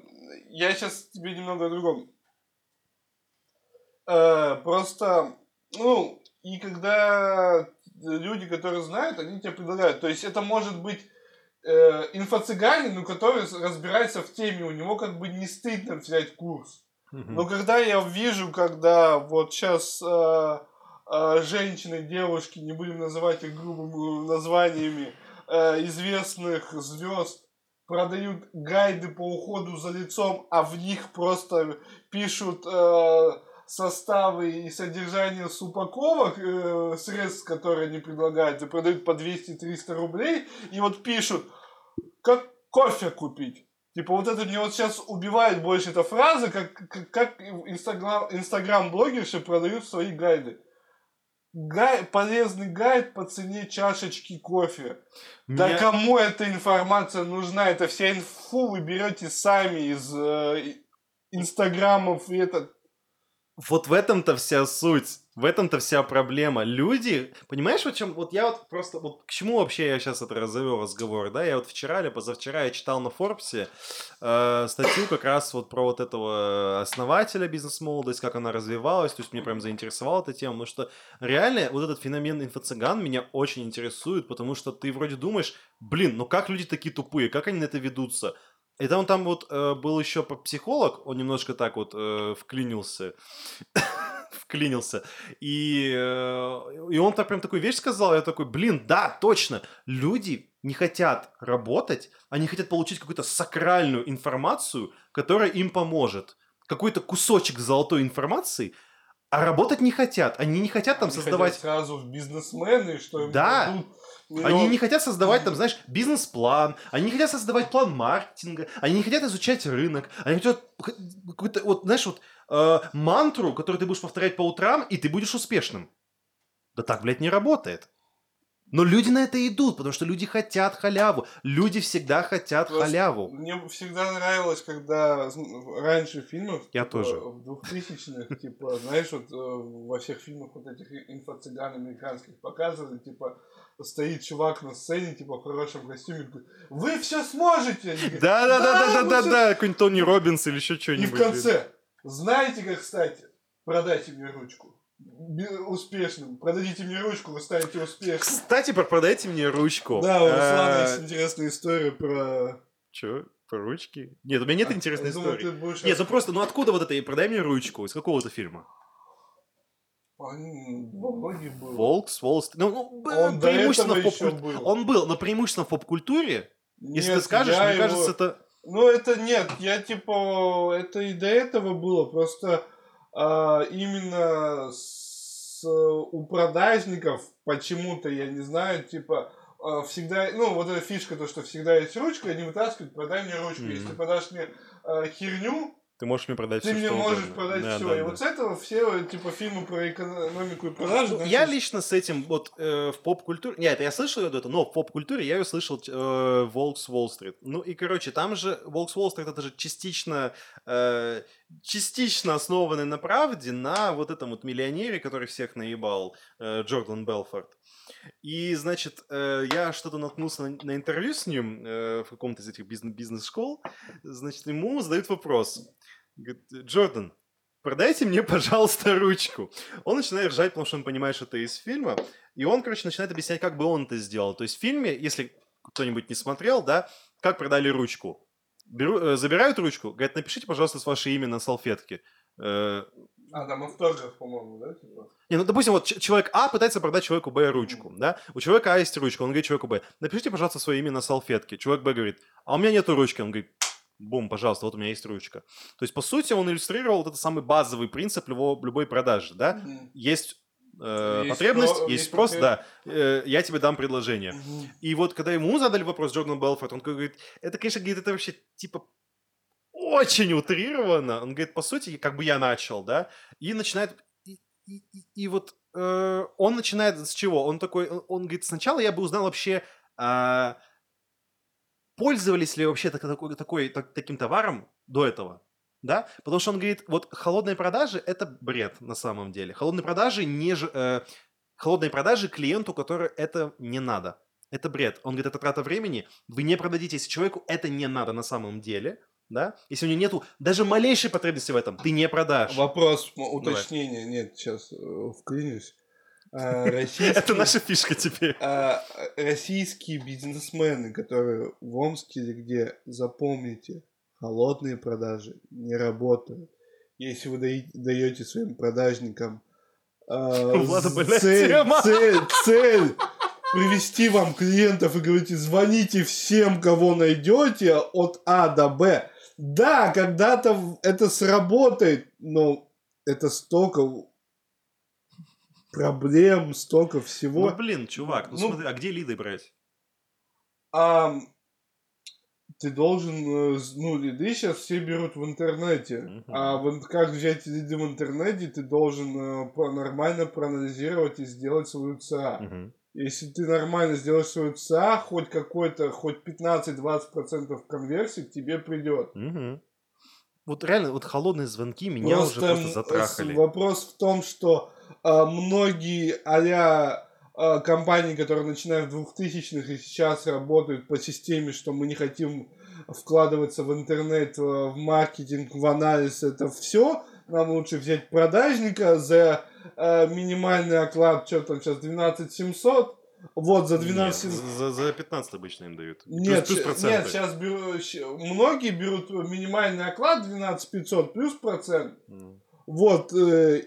я сейчас тебе немного о другом. Э, просто, ну, и когда люди, которые знают, они тебе предлагают. То есть это может быть э, инфо-цыганин, ну, который разбирается в теме, у него как бы не стыдно взять курс. Но когда я вижу, когда вот сейчас женщины, девушки, не будем называть их грубыми названиями, э, известных звезд продают гайды по уходу за лицом, а в них просто пишут э, составы и содержание с упаковок э, средств, которые они предлагают, и продают по 200-300 рублей, и вот пишут, как кофе купить. Типа вот это мне вот сейчас убивает больше эта фраза, как, как, как инстаграм, инстаграм-блогерши продают свои гайды. Гай, полезный гайд по цене чашечки кофе. Да Меня- кому эта информация нужна? Это вся инфу вы берете сами из э, инстаграмов и это. Вот в этом-то вся суть. В этом-то вся проблема. Люди, понимаешь, вот чем, вот я вот просто, вот к чему вообще я сейчас это разовел разговор, да, я вот вчера или позавчера я читал на Форбсе э, статью как раз вот про вот этого основателя бизнес-молодость, как она развивалась, то есть мне прям заинтересовала эта тема, потому что реально вот этот феномен инфо-цыган меня очень интересует, потому что ты вроде думаешь, блин, ну как люди такие тупые, как они на это ведутся? И там, там вот э, был еще психолог, он немножко так вот э, вклинился, вклинился, и, э, и он так прям такую вещь сказал, я такой, блин, да, точно, люди не хотят работать, они хотят получить какую-то сакральную информацию, которая им поможет, какой-то кусочек золотой информации, а работать не хотят, они не хотят там Они хотят создавать сразу в бизнесмены, что им Да. дадут они миллион- не хотят создавать там, знаешь, бизнес-план, они не хотят создавать план маркетинга, они не хотят изучать рынок, они хотят какую-то, вот, знаешь, вот э, мантру, которую ты будешь повторять по утрам, и ты будешь успешным. Да так, блядь, не работает. Но люди на это идут, потому что люди хотят халяву. Люди всегда хотят Просто халяву. Мне всегда нравилось, когда раньше в фильмах... Я типа, тоже. В двухтысячных, типа, знаешь, вот э, во всех фильмах вот этих инфо-цыган американских показывали, типа, стоит чувак на сцене, типа, в хорошем костюме, такой, вы все сможете! Они говорят, Да, да, да, да, да, вы да, всё да, какой-нибудь Тони Робинс или еще И что-нибудь. в конце, знаете, как стать? Продайте мне ручку. Успешным. Продадите мне ручку, вы станете успешным. Кстати, про- продайте мне ручку. Да, у Руслана Э, есть интересная история про... Чё? Про ручки? Нет, у меня нет А, интересной истории. будешь Нет, ну просто, ну откуда вот это, и продай мне ручку, из какого-то фильма? Многих был. Волкс, Волст, ну, ну, б- Он преимущественно в поп-культуре. был. Он был, но преимущественно в поп-культуре. Если ты скажешь, мне его- кажется, это... Ну, это нет, я типа, это и до этого было, просто а, именно с, у продажников почему-то, я не знаю, типа, а, всегда, ну, вот эта фишка, то, что всегда есть ручка, они вытаскивают, продай мне ручку. Мгм. Если продашь мне а, херню, Ты можешь мне продать ты всё, мне можешь угодно. продать Да, все. да, и да. вот с этого все, типа, фильмы про экономику и продажи. Ну, Я лично с этим вот э, в поп-культуре... Нет, я слышал это, но в поп-культуре я ее слышал э, Волкс Уолл-стрит. Ну и, короче, там же Волкс Уолл-стрит это же частично, э, частично основанный на правде, на вот этом вот миллионере, который всех наебал, э, Джордан Белфорд. И, значит, э, я что-то наткнулся на, на интервью с ним э, в каком-то из этих бизнес- бизнес-школ. Значит, ему задают вопрос. Говорит, Джордан, продайте мне, пожалуйста, ручку. Он начинает ржать, потому что он понимает, что это из фильма. И он, короче, начинает объяснять, как бы он это сделал. То есть в фильме, если кто-нибудь не смотрел, да, как продали ручку. Беру, э, забирают ручку, говорят, напишите, пожалуйста, ваше имя на салфетке. Э, А, там автограф, по-моему, да? Типа? не, ну, допустим, вот человек А пытается продать человеку Б ручку, да? У человека А есть ручка, он говорит человеку Б, напишите, пожалуйста, свое имя на салфетке. Человек Б говорит, а у меня нету ручки. Он говорит, бум, пожалуйста, вот у меня есть ручка. То есть, по сути, он иллюстрировал вот этот самый базовый принцип любого, любой продажи, да? Мгм. Есть э, Есть потребность, про- есть спрос, да, э, я тебе дам предложение. Мгм. И вот когда ему задали вопрос Джордан Белфорд, он говорит, это, конечно, говорит, это вообще типа очень утрировано. Он говорит, по сути, как бы я начал, да, и начинает... И, и- и- вот э, он начинает с чего? Он такой, он, он говорит, сначала я бы узнал вообще, а, пользовались ли вообще так- такой, такой, так- таким товаром до этого, да? Потому что он говорит, вот холодные продажи – это бред на самом деле. Холодные продажи не... ж- э, холодные продажи клиенту, который это не надо. Это бред. Он говорит, это трата времени. Вы не продадите, если человеку это не надо на самом деле, да? Если у него нету даже малейшей потребности в этом, ты не продашь. Вопрос, Давай. уточнения. Нет, сейчас вклинюсь. А, Это наша фишка теперь. а, российские бизнесмены, которые в Омске или где, запомните, холодные продажи не работают. Если вы даете своим продажникам а, цель, тема. цель, цель привести вам клиентов и говорите, звоните всем, кого найдете от А до Б. Да, когда-то это сработает, но это столько проблем, столько всего. Ну, блин, чувак, ну, Ну, смотри, а где лиды брать? А, ты должен, э, ну, лиды сейчас все берут в интернете. Мгм. А в ин- как взять лиды в интернете, ты должен э, нормально проанализировать и сделать свою ЦА. Мгм. Если ты нормально сделаешь свою ЦА, хоть какой-то, хоть 15-20% конверсии тебе придет. Мгм. Вот реально, вот холодные звонки меня уже м, просто затрахали. Вопрос в том, что а, многие а компании, которые начинают в 2000-х и сейчас работают по системе, что мы не хотим вкладываться в интернет, э, в маркетинг, в анализ, это все. Нам лучше взять продажника за э, минимальный оклад, что там сейчас, 12 700. Вот, за 12 Нет, 700. за, за 15 обычно им дают. Плюс- Нет, плюс проценты. нет, сейчас беру, многие берут минимальный оклад 12 500 плюс процент. М. Вот, э,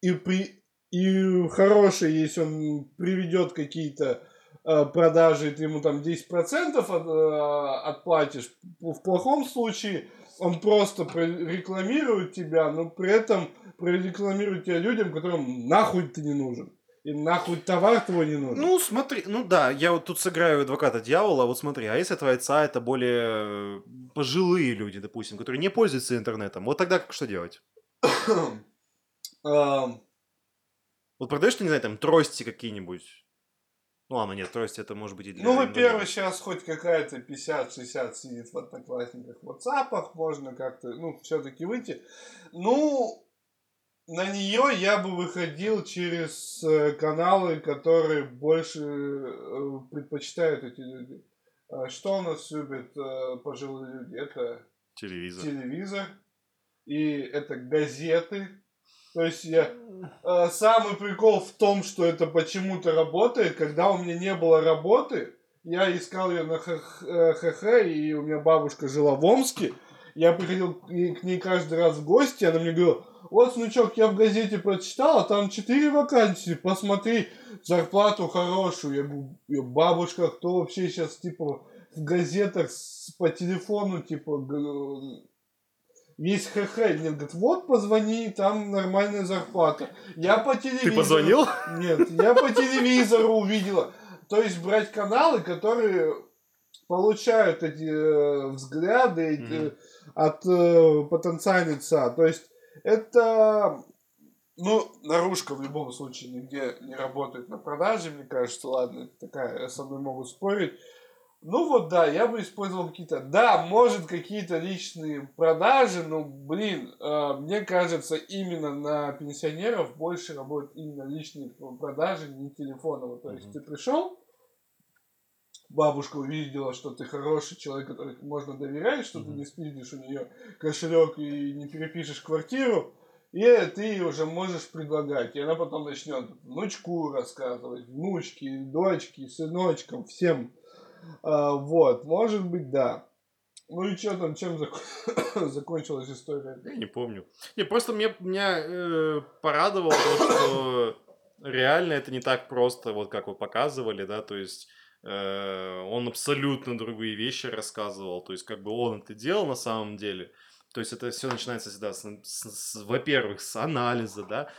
и, при, и хороший, если он приведет какие-то э, продажи, ты ему там 10% от, э, отплатишь. В плохом случае он просто рекламирует тебя, но при этом прорекламирует тебя людям, которым нахуй ты не нужен. И нахуй товар твой не нужен. Ну, смотри, ну да, я вот тут сыграю адвоката дьявола, вот смотри, а если твои отца это более э, пожилые люди, допустим, которые не пользуются интернетом, вот тогда как что делать? Вот продаешь ты, не знаю, там, трости какие-нибудь? Ну ладно, нет, трости это может быть и для Ну, во-первых, сейчас хоть какая-то 50-60 сидит в одноклассниках, в WhatsApp, можно как-то, ну, все-таки выйти. Ну, на нее я бы выходил через э, каналы, которые больше э, предпочитают эти люди. А Что у нас любят э, пожилые люди? Это Телевизор. телевизор и это газеты. То есть я Э, самый прикол в том, что это почему-то работает. Когда у меня не было работы, я искал ее на ХХ, э, и у меня бабушка жила в Омске. Я приходил к ней, каждый раз в гости, она мне говорила, вот, внучок, я в газете прочитала, там четыре вакансии, посмотри, зарплату хорошую. Я говорю, «Э, бабушка, кто вообще сейчас, типа, в газетах по телефону, типа, есть ХХ. Мне говорит, вот, позвони, там нормальная зарплата. Я по телевизору... Ты позвонил? Нет, я по телевизору увидела. То есть брать каналы, которые получают эти э, взгляды эти, Мгм. от э, потенциальных ца. То есть это, ну, наружка в любом случае нигде не работает на продаже, мне кажется, ладно, такая, со мной могут спорить. Ну вот да, я бы использовал какие-то, да, может какие-то личные продажи, но, блин, э, мне кажется, именно на пенсионеров больше работают именно личные продажи, не телефоново. То есть Мгм. ты пришел, бабушка увидела, что ты хороший человек, который можно доверять, что ты Мгм. не спиздишь у нее кошелек и не перепишешь квартиру, и ты уже можешь предлагать. И она потом начнет внучку рассказывать, внучке, дочке, сыночкам, всем. А, вот, может быть, да. Ну и что там, чем зак- закончилась история? Я не помню. Не, просто мне, меня э, порадовало то, что реально это не так просто, вот как вы показывали, да, то есть э, он абсолютно другие вещи рассказывал, то есть как бы он это делал на самом деле. То есть это все начинается всегда, с, с, с, во-первых, с анализа, да,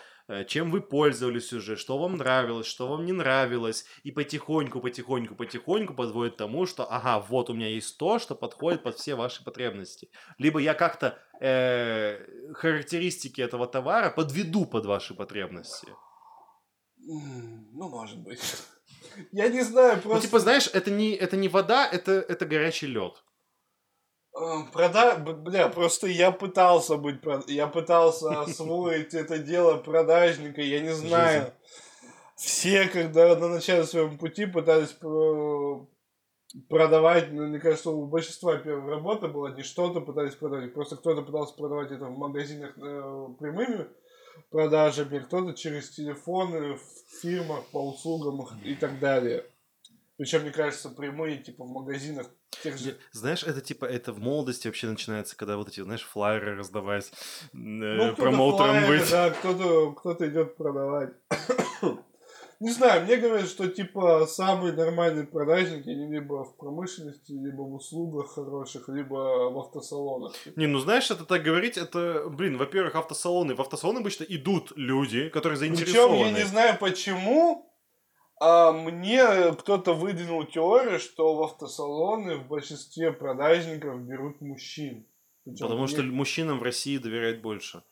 чем вы пользовались уже, что вам нравилось, что вам не нравилось, и потихоньку, потихоньку, потихоньку подводит к тому, что, ага, вот у меня есть то, что подходит под все ваши потребности. Либо я как-то э, характеристики этого товара подведу под ваши потребности. Ну, может быть. Я не знаю, просто... Ну, типа, знаешь, это не, это не вода, это, это горячий лед. Прода... Бля, просто я пытался быть... Я пытался освоить это дело продажника, я не знаю. Все, когда на начале своего пути пытались продавать, ну, мне кажется, у большинства первая работа была не что-то пытались продавать, просто кто-то пытался продавать это в магазинах э, прямыми продажами, кто-то через телефоны в фирмах по услугам и так далее. Причем, мне кажется, прямые, типа, в магазинах тех же... Знаешь, это типа, это в молодости вообще начинается, когда вот эти, знаешь, флайеры раздавать, э, ну, промоутером быть. Да, кто-то, кто-то идет продавать. Не знаю, мне говорят, что типа самые нормальные продажники, они либо в промышленности, либо в услугах хороших, либо в автосалонах. Не, ну знаешь, это так говорить, это, блин, во-первых, автосалоны. В автосалоны обычно идут люди, которые заинтересованы. Причем я не знаю почему, а мне кто-то выдвинул теорию, что в автосалоны в большинстве продажников берут мужчин. Причем Потому мне... что мужчинам в России доверяют больше.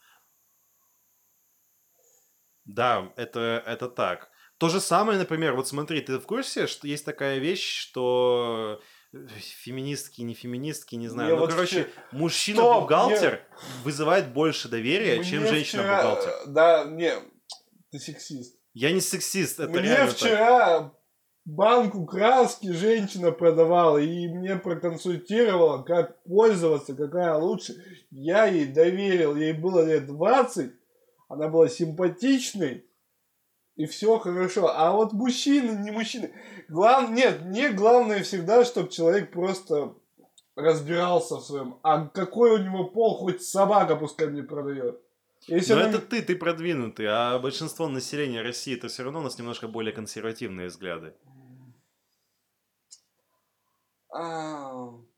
Да, это, это так. То же самое, например, вот смотри, ты в курсе, что есть такая вещь, что феминистки, не феминистки, не знаю. Мне ну, вот короче, мужчина-бухгалтер мне... вызывает больше доверия, мне чем женщина-бухгалтер. Да, не, ты сексист. Я не сексист, это Мне вчера так. банку краски женщина продавала и мне проконсультировала, как пользоваться, какая лучше. Я ей доверил, ей было лет 20, она была симпатичной, и все хорошо. А вот мужчины, не мужчины. Глав... Нет, мне главное всегда, чтобы человек просто разбирался в своем. А какой у него пол, хоть собака пускай мне продает. Если Но нам... это ты, ты продвинутый, а большинство населения России это все равно у нас немножко более консервативные взгляды. А,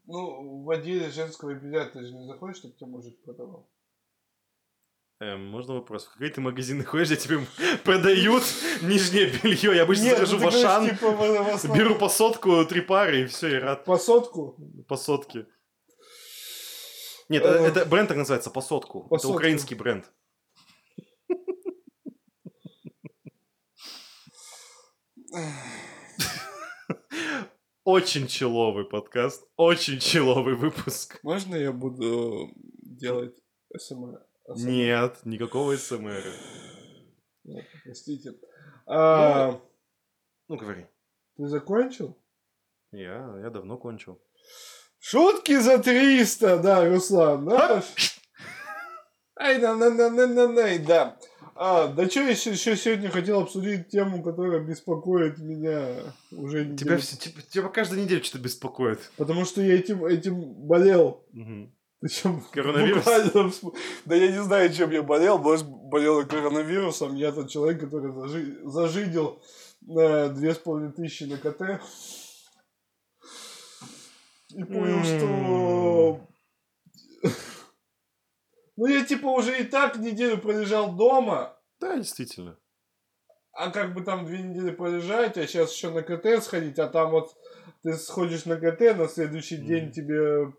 ну, в отделе женского белья ты же не заходишь, чтобы тебе мужик продавал. Эм, можно вопрос? В какие ты магазины ходишь, где тебе продают нижнее белье? Я обычно захожу ну, в Ашан, типа, беру по сотку, три пары и все, и рад. По сотку? По сотке. Нет, э, это бренд так называется, по сотку. Это украинский бренд. Очень человый подкаст, очень человый выпуск. Можно я буду делать СМР? Нет, никакого СМР. Нет, простите. А... Ну, ну, говори. Ты закончил? Я, я давно кончил. Шутки за 300, да, Руслан, да? Ай, да, да, да, да, да, да. А, да что я еще сегодня хотел обсудить тему, которая беспокоит меня уже неделю. Тебя, все, тебя, тебя каждую неделю что-то беспокоит. Потому что я этим, этим болел. Угу. Причем коронавирус? Буквально, да я не знаю, чем я болел. Может, болел коронавирусом. Я тот человек, который зажи, зажидел на две с половиной тысячи на КТ. И понял, что ну, я типа уже и так неделю пролежал дома. Да, действительно. А как бы там две недели полежать, а сейчас еще на КТ сходить, а там вот ты сходишь на КТ, на следующий mm. день тебе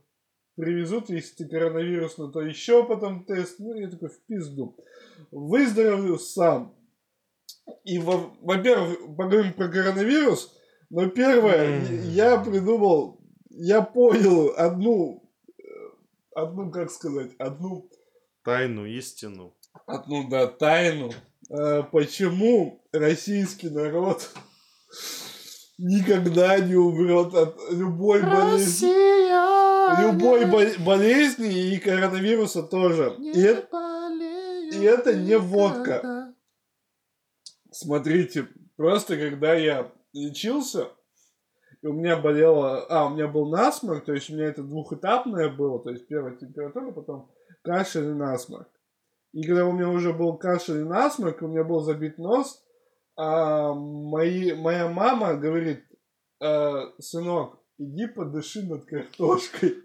привезут, если ты коронавирусный, то еще потом тест. Ну, я такой, в пизду. Выздоровлю сам. И, во- во-первых, поговорим про коронавирус, но первое, mm. я придумал, я понял одну, э, одну, как сказать, одну Тайну, истину. Одну, да, тайну. А, почему российский народ никогда не умрет от любой болезни. Любой болезни и коронавируса тоже. И это, и это не водка. Смотрите, просто когда я лечился, и у меня болело, а, у меня был насморк, то есть у меня это двухэтапное было, то есть первая температура, потом кашель и насморк. И когда у меня уже был кашель и насморк, у меня был забит нос, а мои, моя мама говорит, э, сынок, иди подыши над картошкой.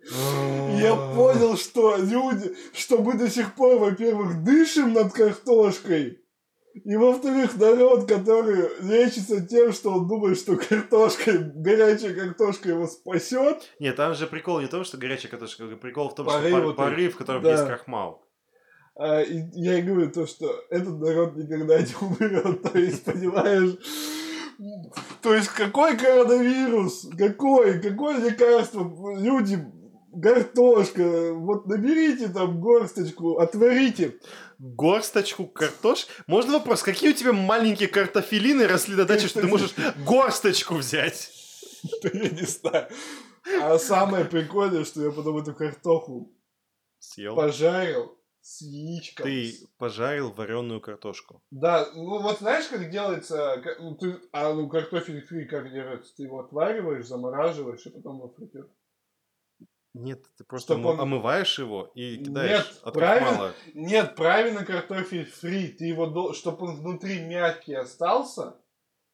Я понял, что люди, что мы до сих пор, во-первых, дышим над картошкой, и во-вторых, народ, который лечится тем, что он думает, что картошка, горячая картошка его спасет. Нет, там же прикол не в том, что горячая картошка, прикол в том, порыв, что вот порыв, в котором да. есть крахмал. А, и я и говорю то, что этот народ никогда не умрет. То есть, понимаешь, то есть какой коронавирус, какой, какое лекарство, люди, картошка, вот наберите там горсточку, отварите горсточку картош. Можно вопрос, какие у тебя маленькие картофелины росли на даче, что ты можешь горсточку взять? Я не знаю. А самое прикольное, что я потом эту картоху съел, пожарил с яичком. Ты пожарил вареную картошку. Да, ну вот знаешь, как делается, ну, ты, а ну картофель фри как делается? Ты его отвариваешь, замораживаешь и потом во фритюр. Нет, ты просто Чтоб он... омываешь его и кидаешь нет, правильно, Нет, правильно картофель фри. Ты его, чтобы он внутри мягкий остался,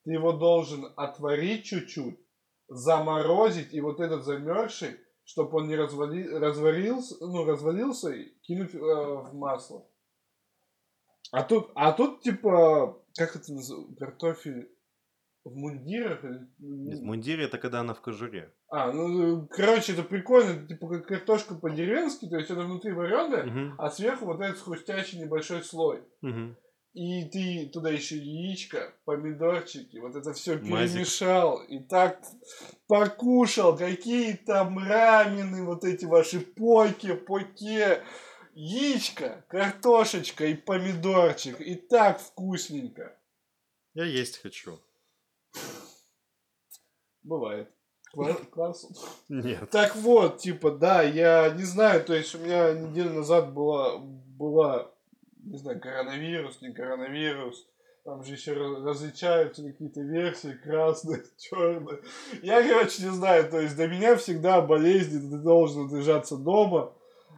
ты его должен отварить чуть-чуть, заморозить, и вот этот замерзший, чтобы он не развали, разварился, ну, развалился, кинуть э, в масло. А тут, а тут, типа, как это называется, картофель в мундирах? Нет, в мундире это когда она в кожуре. А, ну, короче, это прикольно, типа как картошка по-деревенски, то есть это внутри вареная, угу. а сверху вот этот хрустящий небольшой слой. Угу. И ты туда еще яичко, помидорчики, вот это все перемешал и так покушал, какие там рамены, вот эти ваши поки, поке, яичко, картошечка и помидорчик, и так вкусненько. Я есть хочу. Бывает. Класс. Нет. Так вот, типа, да, я не знаю, то есть у меня неделю назад была, была, не знаю, коронавирус, не коронавирус. Там же еще различаются какие-то версии, красные, черные. Я, короче, не знаю, то есть для меня всегда болезни, ты должен держаться дома,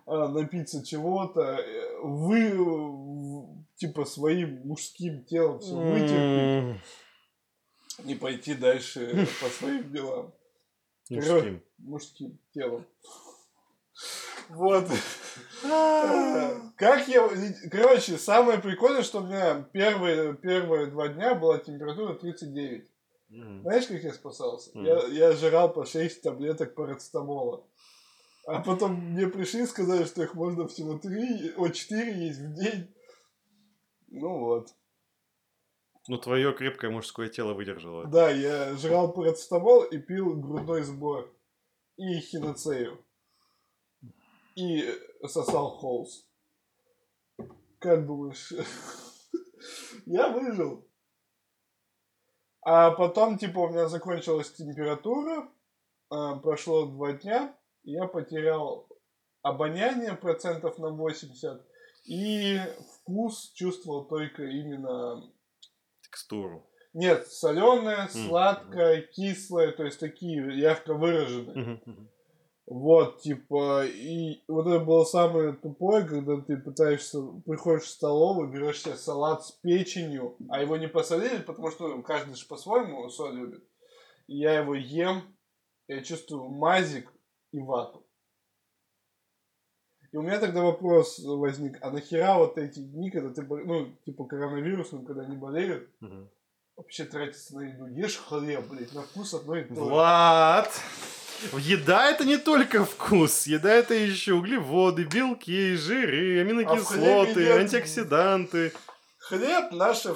а, напиться чего-то, э, вы, типа, своим мужским телом все вытерпеть не пойти дальше по своим делам. Мужским. Мужским телом. Вот. Как я... Короче, самое прикольное, что у меня первые, первые два дня была температура 39. Mm. Знаешь, как я спасался? Mm. Я, я жрал по 6 таблеток парацетамола. А потом мне пришли и сказали, что их можно всего 3, о, 4 есть в день. Ну вот. Ну, твое крепкое мужское тело выдержало. Да, я жрал парацетамол и пил грудной сбор. И хиноцею. И сосал холст. Как думаешь? я выжил. А потом, типа, у меня закончилась температура, а, прошло два дня, я потерял обоняние процентов на 80, и вкус чувствовал только именно текстуру. Нет, соленая, сладкая, mm-hmm. кислая, то есть такие ярко выраженные. Mm-hmm. Вот, типа, и вот это было самое тупое, когда ты пытаешься, приходишь в столовую, берешь себе салат с печенью, а его не посолили, потому что каждый же по-своему соль любит. И я его ем, я чувствую мазик и вату. И у меня тогда вопрос возник, а нахера вот эти дни, когда ты, ну, типа коронавирусом, когда не болеют, угу. вообще тратиться на еду? Ешь хлеб, блядь, на вкус одно и то Влад! Еда это не только вкус, еда это еще углеводы, белки, жиры, аминокислоты, а антиоксиданты. Хлеб наше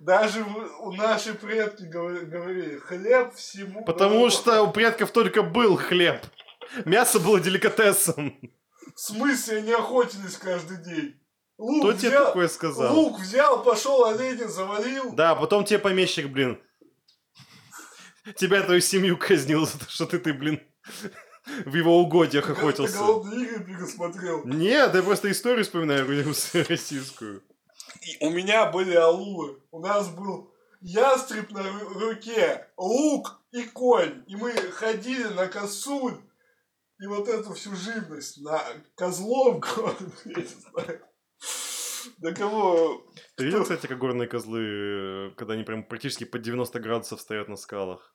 даже у наши предки говорили, хлеб всему. Потому что у предков только был хлеб. Мясо было деликатесом. В смысле они охотились каждый день? Лук Кто взял, тебе такое сказал? Лук взял, пошел оленя, завалил. Да, потом тебе помещик, блин. Тебя твою семью казнил за то, что ты, ты, блин, в его угодьях охотился. Ты голодные игры смотрел. Нет, я просто историю вспоминаю российскую. И у меня были аулы. У нас был ястреб на руке, лук и конь. И мы ходили на косуль и вот эту всю живность на козловку, я не знаю. Да кого... Ты видел, кстати, как горные козлы, когда они прям практически под 90 градусов стоят на скалах?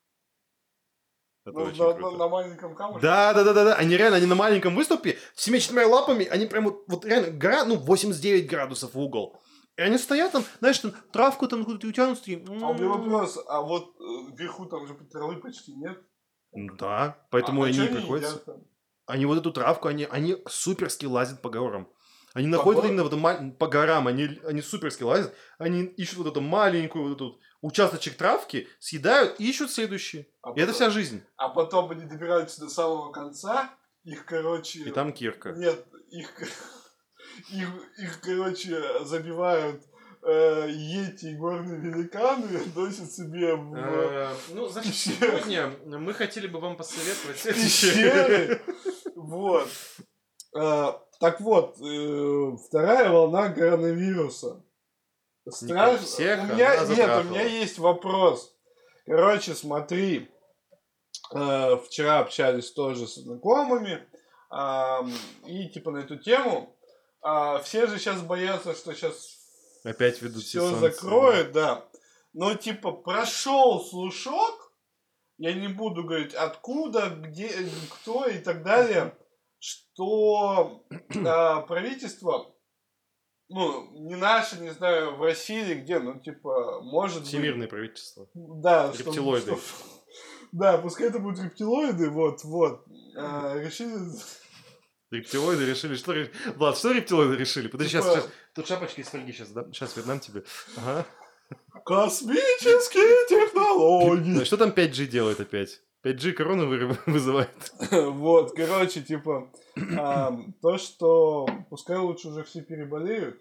Это Ну, на, на- на маленьком камушке. Да, да, да, да, да. Они реально, они на маленьком выступе, всеми четырьмя лапами, они прям вот, вот реально, гора, ну, 89 градусов в угол. И они стоят там, знаешь, там травку там куда-то утянут, такие, А у меня «М-м-м». вопрос, а вот э, вверху там же травы почти нет? Да, поэтому а, они и приходят. Они вот эту травку, они, они суперски лазят по горам. Они находят горам? именно вот это по горам, они, они суперски лазят, они ищут вот эту маленькую вот эту вот участочек травки, съедают и ищут следующий. А И это вся жизнь. А потом они добираются до самого конца, их, короче... И там кирка. Нет, их, их, их короче, забивают э, ети и горные великаны, носят себе в Э, Ну, значит, сегодня мы хотели бы вам посоветовать пещеры. Вот. Э, Так вот, э, вторая волна коронавируса. Страш- всех, у меня, нет, у меня есть вопрос. Короче, смотри, э, вчера общались тоже с знакомыми, и типа на эту тему. А, все же сейчас боятся, что сейчас Опять ведут все закроют, да. Но типа прошел слушок, я не буду говорить откуда, где, кто и так далее, что а, правительство, ну, не наше, не знаю, в России или где, ну, типа, может быть... Всемирное правительство. Да, что- Рептилоиды. что- да, пускай это будут рептилоиды, вот, вот. А, решили... Рептилоиды решили, что... Влад, что рептилоиды решили? Подожди, сейчас, Типа- сейчас. Тут шапочка из фольги сейчас, да? Сейчас вернам тебе. Ага. Технологии. Ну, Что там 5G делает опять? 5G корону вы- вызывает. Вот, короче, типа, то, что пускай лучше уже все переболеют.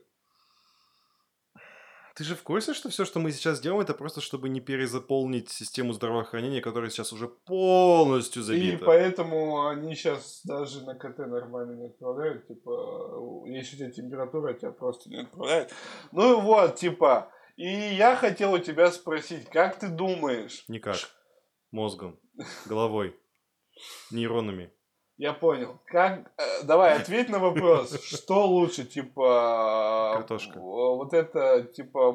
Ты же в курсе, что все, что мы сейчас делаем, это просто чтобы не перезаполнить систему здравоохранения, которая сейчас уже полностью И забита. поэтому они сейчас даже на КТ нормально не отправляют. Типа, если у тебя температура, тебя просто не отправляют. Ну и вот, типа, и я хотел у тебя спросить, как ты думаешь? Никак. Мозгом, головой, нейронами. Я понял. Как... э, Давай, ответь на вопрос. Что лучше, типа... Картошка. э, Вот это, типа,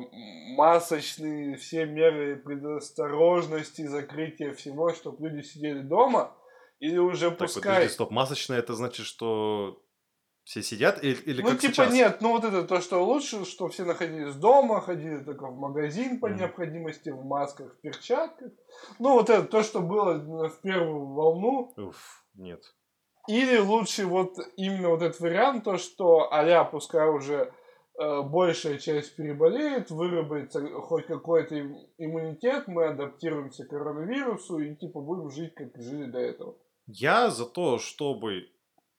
масочные все меры предосторожности, закрытия всего, чтобы люди сидели дома? Или уже Так, пускай... подожди, стоп. Масочное это значит, что все сидят или, или ну, как типа, сейчас? нет, ну вот это то, что лучше, что все находились дома, ходили только в магазин по Мгм. необходимости, в масках, в перчатках. Ну, вот это то, что было в первую волну, Уф, нет. Или лучше вот именно вот этот вариант, то, что а пускай уже э, большая часть переболеет, выработается хоть какой-то им- иммунитет, мы адаптируемся к коронавирусу и типа будем жить, как жили до этого. Я за то, чтобы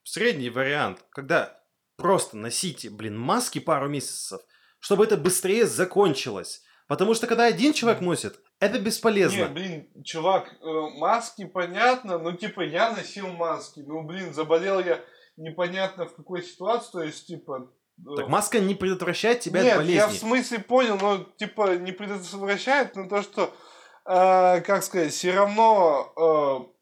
средний вариант, когда просто носите, блин, маски пару месяцев, чтобы это быстрее закончилось. Потому что когда один человек носит, это бесполезно. Не, блин, чувак, э, маски понятно, ну типа я носил маски, ну блин, заболел я непонятно в какой ситуации, то есть типа... э, Так маска не предотвращает тебя Нет, от болезни. я в смысле понял, но типа не предотвращает, но то, что, э, как сказать, все равно, э,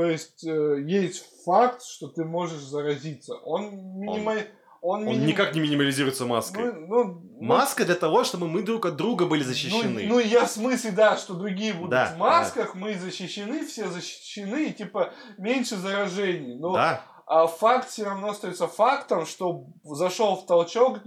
то есть э, есть факт, что ты можешь заразиться. Он минима... Он, Он миним- никак не минимализируется маской. Ну, ну, ну, Маска для того, чтобы мы друг от друга были защищены. Ну, ну, я в смысле, да, что другие будут Да, в масках, мы защищены, все защищены, и типа меньше заражений. Но Да, а факт все равно остается фактом, что зашел в толчок,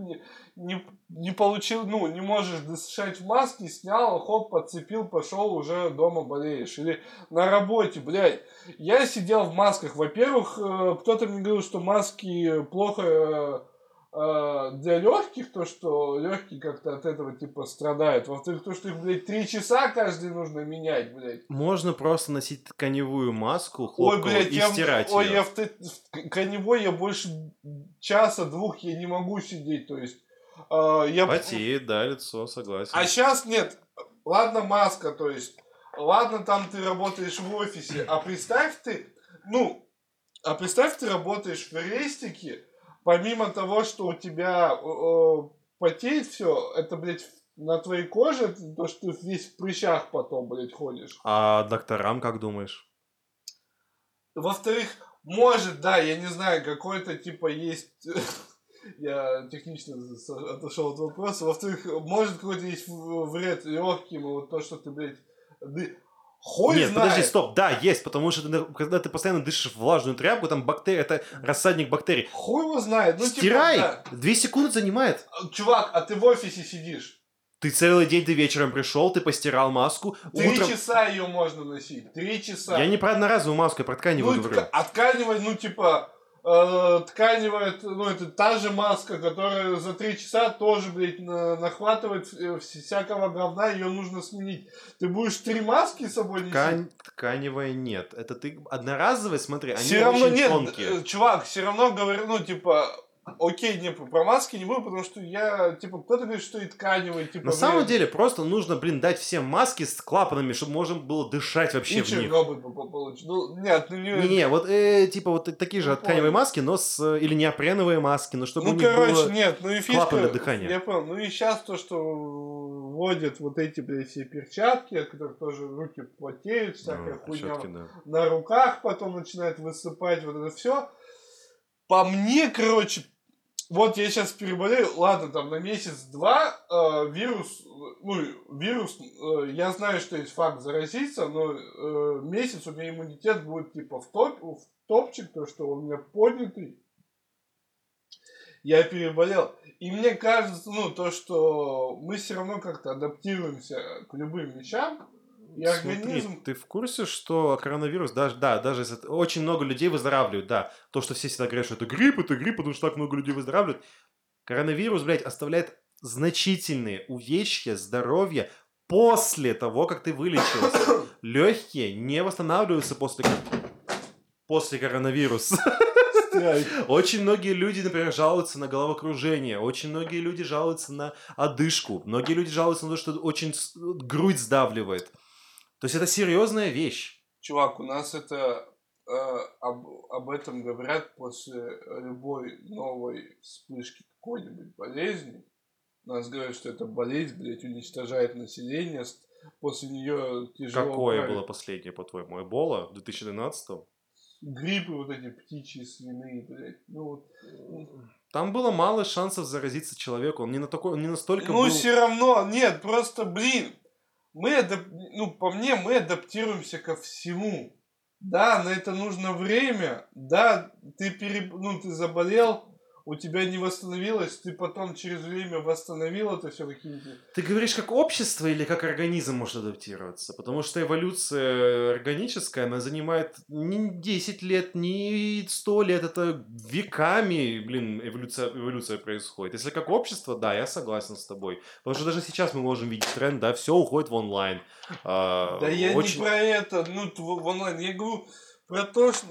не, не, получил, ну, не можешь дышать в маске, снял, хоп, подцепил, пошел, уже дома болеешь. Или на работе, блядь. Я сидел в масках. Во-первых, э, кто-то мне говорил, что маски плохо э, для легких, то, что легкие как-то от этого типа страдают. Во-вторых, то, что их, блядь, три часа каждый нужно менять, блядь. можно просто носить тканевую маску, Ой, хлопковую, блядь, и я, стирать ой, её. я в, в коневой я больше часа-двух я не могу сидеть, то есть э, я... Потеет, да, лицо, согласен. А сейчас нет, ладно маска, то есть, ладно там ты работаешь в офисе, а представь ты, ну, а представь ты работаешь в рестике, помимо того, что у тебя э, потеет все, это, блядь, на твоей коже, это то, что ты весь в прыщах потом, блядь, ходишь. А докторам как думаешь? Во-вторых, может, да, я не знаю, какой-то типа есть... Я технично отошел от вопроса. Во-вторых, может какой-то есть вред легким, вот то, что ты, блядь, ды- Хуй Нет, знает. подожди, стоп, да, есть, потому что ты- когда ты постоянно дышишь в влажную тряпку, там бактерии, это рассадник бактерий. Хуй его знает. Ну, типа, Стирай! да. Две секунды занимает. Чувак, а ты в офисе сидишь. Ты целый день, ты вечером пришел, ты постирал маску, Три утром... часа ее можно носить. Три часа. Я не про одноразовую маску, я про тканевую ну, говорю. а тканевая, ну, типа, э, тканевая, ну, это та же маска, которая за три часа тоже, блядь, на- нахватывает э, всякого говна, ее нужно сменить. Ты будешь три маски с собой? Ткань, тканевая нет. Это ты одноразовая, смотри, они Все равно очень нет, тонкие. э, чувак, все равно говорю, ну, типа, окей, не, про маски не буду, потому что я, типа, кто-то говорит, что и тканевые, типа, На самом блядь, деле, просто нужно, блин, дать всем маски с клапанами, чтобы можно было дышать вообще и в них. Чернобыль бы по- получил. Ну, нет, ну, не... Не-не, вот э, типа вот такие же Ну, тканевые понял. маски, но с... э, Или неопреновые маски, но чтобы у Ну, них короче, было... нет, ну и фишка... клапан для дыхания. Я понял. Ну и сейчас то, что вводят вот эти, блядь, все перчатки, от которых тоже руки потеют, всякая Ну, хуйня да. на руках потом начинает высыпать, вот это все. По мне, короче, вот я сейчас переболею, ладно, там на месяц-два э, вирус, ну, вирус, э, я знаю, что есть факт заразиться, но э, месяц у меня иммунитет будет типа в, топ, в топчик, то, что он у меня поднятый. Я переболел. И мне кажется, ну, то, что мы все равно как-то адаптируемся к любым вещам, и Смотри, организм... ты в курсе, что коронавирус, даже, да, даже если очень много людей выздоравливают, да. То, что все всегда говорят, что это грипп, это грипп, потому что так много людей выздоравливают. Коронавирус, блядь, оставляет значительные увечья здоровья после того, как ты вылечился. Легкие не восстанавливаются после, после коронавируса. Очень многие люди, например, жалуются на головокружение, очень многие люди жалуются на одышку, многие люди жалуются на то, что очень грудь сдавливает. То есть это серьезная вещь. Чувак, у нас это э, об, об этом говорят после любой новой вспышки какой-нибудь болезни. Нас говорят, что эта болезнь, блядь, уничтожает население. После нее тяжело. Какое править. было последнее, по-твоему? Эбола в 2012 Гриппы вот эти птичьи, свиные, блядь. Ну, вот. Там было мало шансов заразиться человеку. Он не, на такой, он не настолько ну был... все равно, нет, просто, блин, мы, адап- ну, по мне, мы адаптируемся ко всему. Да, на это нужно время. Да, ты, переб... ну, ты заболел, у тебя не восстановилось, ты потом через время восстановил это все какие-то... Ты говоришь, как общество или как организм может адаптироваться? Потому что эволюция органическая, она занимает не 10 лет, не 100 лет, это веками, блин, эволюция, эволюция происходит. Если как общество, да, я согласен с тобой. Потому что даже сейчас мы можем видеть тренд, да, все уходит в онлайн. А, Да я очень- не про это, ну, в онлайн, я говорю про то, что...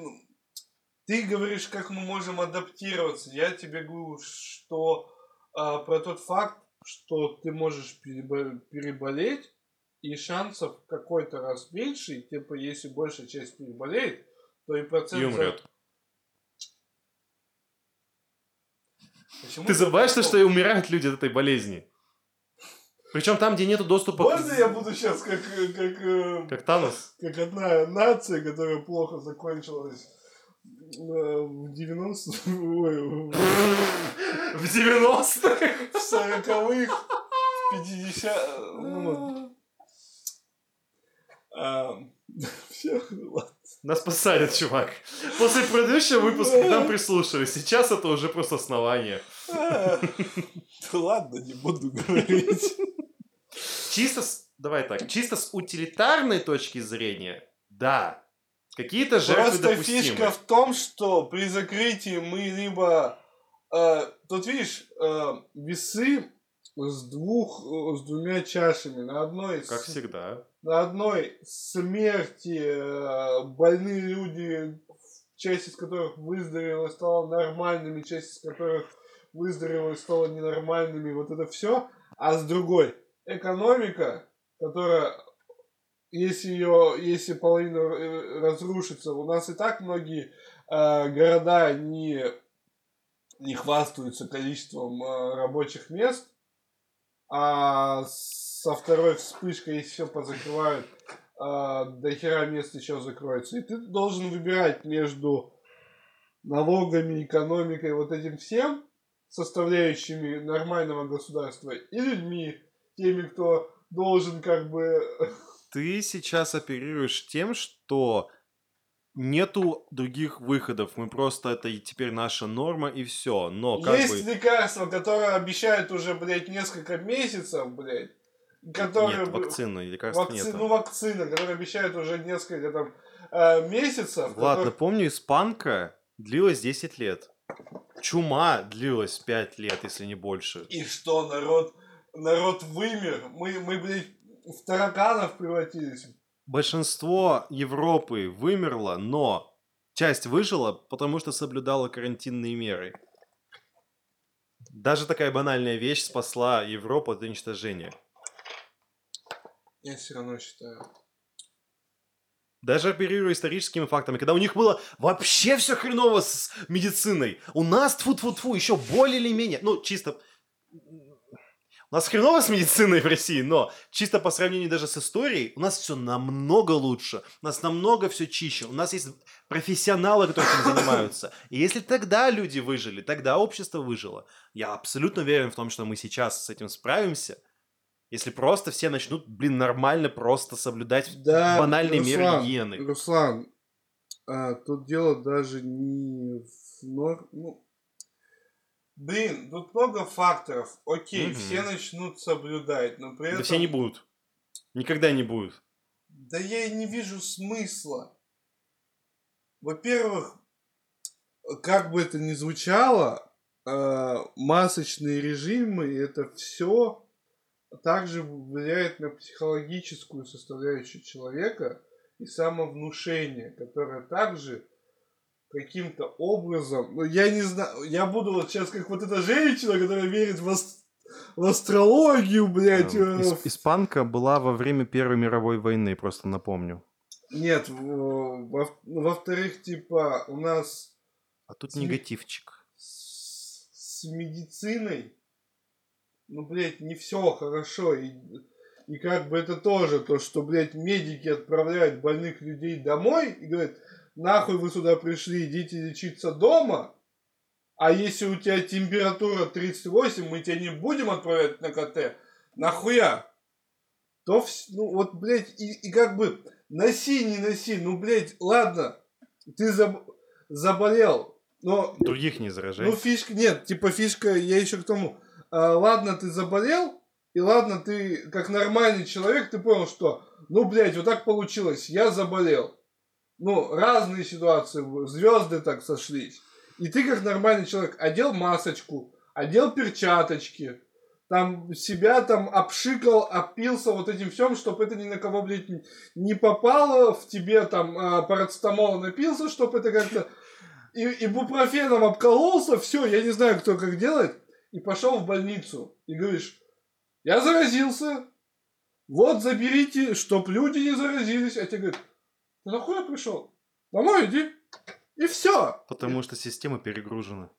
Ты говоришь, как мы можем адаптироваться. Я тебе говорю, что а, про тот факт, что ты можешь перебо- переболеть, и шансов какой-то раз меньше, и типа, если большая часть переболеет, то и процент... И умрет. Почему Ты забываешь, такой что и умирают люди от этой болезни. Причем там, где нету доступа... Можно я буду сейчас как, как, э, Как Танос? как одна нация, которая плохо закончилась в 90 ой, В 90-х? в 40-х, в 50 ну, а, все, ладно. Нас посадят, чувак. После предыдущего выпуска к нам прислушались. Сейчас это уже просто основание. А, да ладно, не буду говорить. Чисто с... Давай так. Чисто с утилитарной точки зрения, да. Какие-то жертвы Просто допустимы. фишка в том, что при закрытии мы либо... э, тут видишь, э, весы с двух, э, с двумя чашами. На одной, Как с- всегда. на одной смерти э, больные люди, часть из которых выздоровела стала нормальными, часть из которых выздоровела и стала ненормальными, вот это все. А с другой, экономика, которая, если ее, если половина э, разрушится, у нас и так многие э, города не, не хвастаются количеством э, рабочих мест, а со второй вспышкой, если все позакрывают, а, до хера мест еще закроется. И ты должен выбирать между налогами, экономикой, вот этим всем, составляющими нормального государства, и людьми, теми, кто должен как бы Ты сейчас оперируешь тем, что нету других выходов. Мы просто это и теперь наша норма и все. Но как Есть бы... лекарства, которые обещают уже, блядь, несколько месяцев, блядь. Которые... Нет, вакцины, лекарств вакци- нет. Ну, вакцина, которые обещают уже несколько там э, месяцев. Влад, которые- напомню, испанка длилась 10 лет. Чума длилась 5 лет, если не больше. И что, народ, народ вымер? Мы, мы, блядь, в тараканов превратились. Большинство Европы вымерло, но часть выжила, потому что соблюдала карантинные меры. Даже такая банальная вещь спасла Европу от уничтожения. Я все равно считаю. Даже оперируя историческими фактами, когда у них было вообще все хреново с медициной. У нас, тфу тфу тфу еще более или менее, ну, чисто... У нас хреново с медициной в России, но чисто по сравнению даже с историей, у нас все намного лучше, у нас намного все чище, у нас есть профессионалы, которые этим занимаются. И если тогда люди выжили, тогда общество выжило. Я абсолютно уверен в том, что мы сейчас с этим справимся, если просто все начнут, блин, нормально просто соблюдать Да, банальные меры гигиены. Руслан, а, тут дело даже не в нор... Ну, блин, тут много факторов. Окей, Мгм. все начнут соблюдать, но при этом... Да все не будут. Никогда не будут. Да я и не вижу смысла. Во-первых, как бы это ни звучало, э, масочные режимы это все также влияет на психологическую составляющую человека и самовнушение, которое также каким-то образом, ну я не знаю, я буду вот сейчас как вот эта женщина, которая верит в, ас- в астрологию, блядь. Эм, э, Ис- Испанка была во время Первой мировой войны, просто напомню. Нет, во- во-вторых, типа, у нас А тут Сме- негативчик. с, с медициной, ну, блядь, не все хорошо. И, и как бы это тоже то, что, блядь, медики отправляют больных людей домой и говорят, нахуй вы сюда пришли, идите лечиться дома, а если у тебя температура 38, мы тебя не будем отправлять на КТ, нахуя? То, ну, вот, блядь, и, и как бы, носи, не носи, ну, блядь, ладно, ты заб- заболел, но Других не заражай. ну, фишка, нет, типа фишка, я еще к тому. а, ладно, ты заболел, и ладно, ты как нормальный человек, ты понял, что, ну, блядь, вот так получилось, я заболел. Ну, разные ситуации, звезды так сошлись. И ты как нормальный человек одел масочку, одел перчаточки, там себя там обшикал, опился вот этим всем, чтобы это ни на кого, блядь, не- попало, в тебе там парацетамола напился, чтобы это как-то и, и бупрофеном обкололся, все, я не знаю, кто как делает, и пошел в больницу. И говоришь, я заразился, вот заберите, чтоб люди не заразились. А тебе говорят, ты нахуй я пришел? Домой иди. И все. Потому что система перегружена.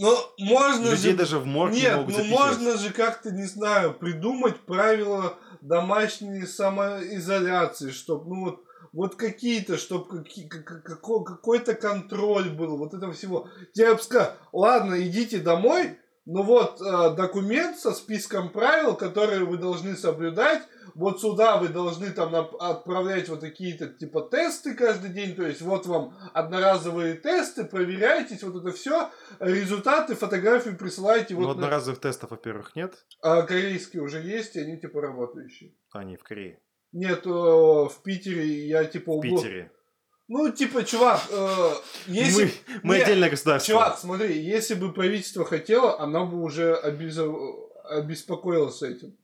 Ну, можно Людей же... даже в морг не Нет, могут ну запихивать. можно же как-то, не знаю, придумать правила домашней самоизоляции, чтобы, ну вот, вот какие-то, чтобы какой-то контроль был, вот этого всего. Тебе бы сказали, ладно, идите домой, но вот э, документ со списком правил, которые вы должны соблюдать, вот сюда вы должны там отправлять вот такие-то типа тесты каждый день, то есть вот вам одноразовые тесты, проверяйтесь, вот это все, результаты, фотографии присылайте. Ну, Вот на- одноразовых тестов, во-первых, нет. а корейские уже есть, и они типа работающие. Они в Корее. Нет, в Питере я типа... В Питере. Ну, типа, чувак, э, если... Мы, мы Нет, отдельное государство. Чувак, смотри, если бы правительство хотело, оно бы уже обезо- обеспокоилось этим.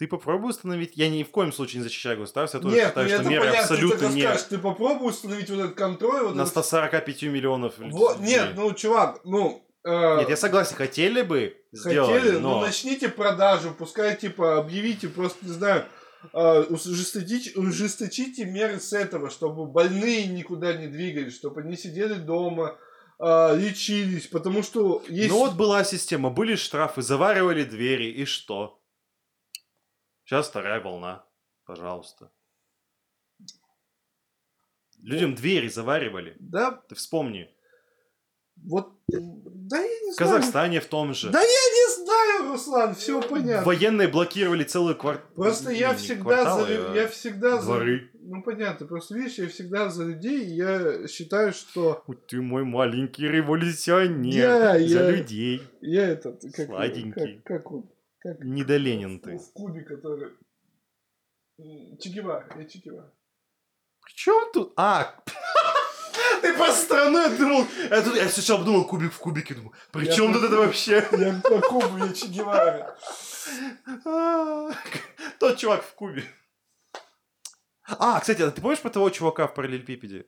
Ты попробуй установить... Я ни в коем случае не защищаю государство. Я тоже Нет, считаю, ну что меры понятно, абсолютно ты не... скажешь, ты попробуй установить вот этот контроль. Вот На этот- 145 миллионов Вот, людей. нет, ну, чувак, ну... э, Нет, я согласен, хотели бы, сделали, Хотели, но... ну начните продажу, пускай типа объявите, просто не знаю, э, ужесточите, ужесточите меры с этого, чтобы больные никуда не двигались, чтобы они сидели дома, э, лечились, потому что есть... Ну вот была система, были штрафы, заваривали двери, и что? Сейчас вторая волна, пожалуйста. Людям двери заваривали. Да, Ты вспомни. Вот, да я не В знаю. Казахстане в том же. Да я не знаю, Руслан, все понятно. Военные блокировали целые кварталы. Просто я всегда за, лю- я всегда за, дворы. ну понятно, просто видишь, я всегда за людей, я считаю, что Ты мой маленький революционер. Я- За я- людей. я этот, как, Сладенький. как, как он, как Не до Ленин в, ты. в кубе, который М, Че Гевара, я Че Гевара. При чем тут? А, ты по страну, я думал, я, тут, я сначала думал кубик в кубике, думал, при Я чем тут это вообще? Я по кубу, я Че Гевара. А, Тот чувак в кубе. А, кстати, а ты помнишь про того чувака в параллелепипеде?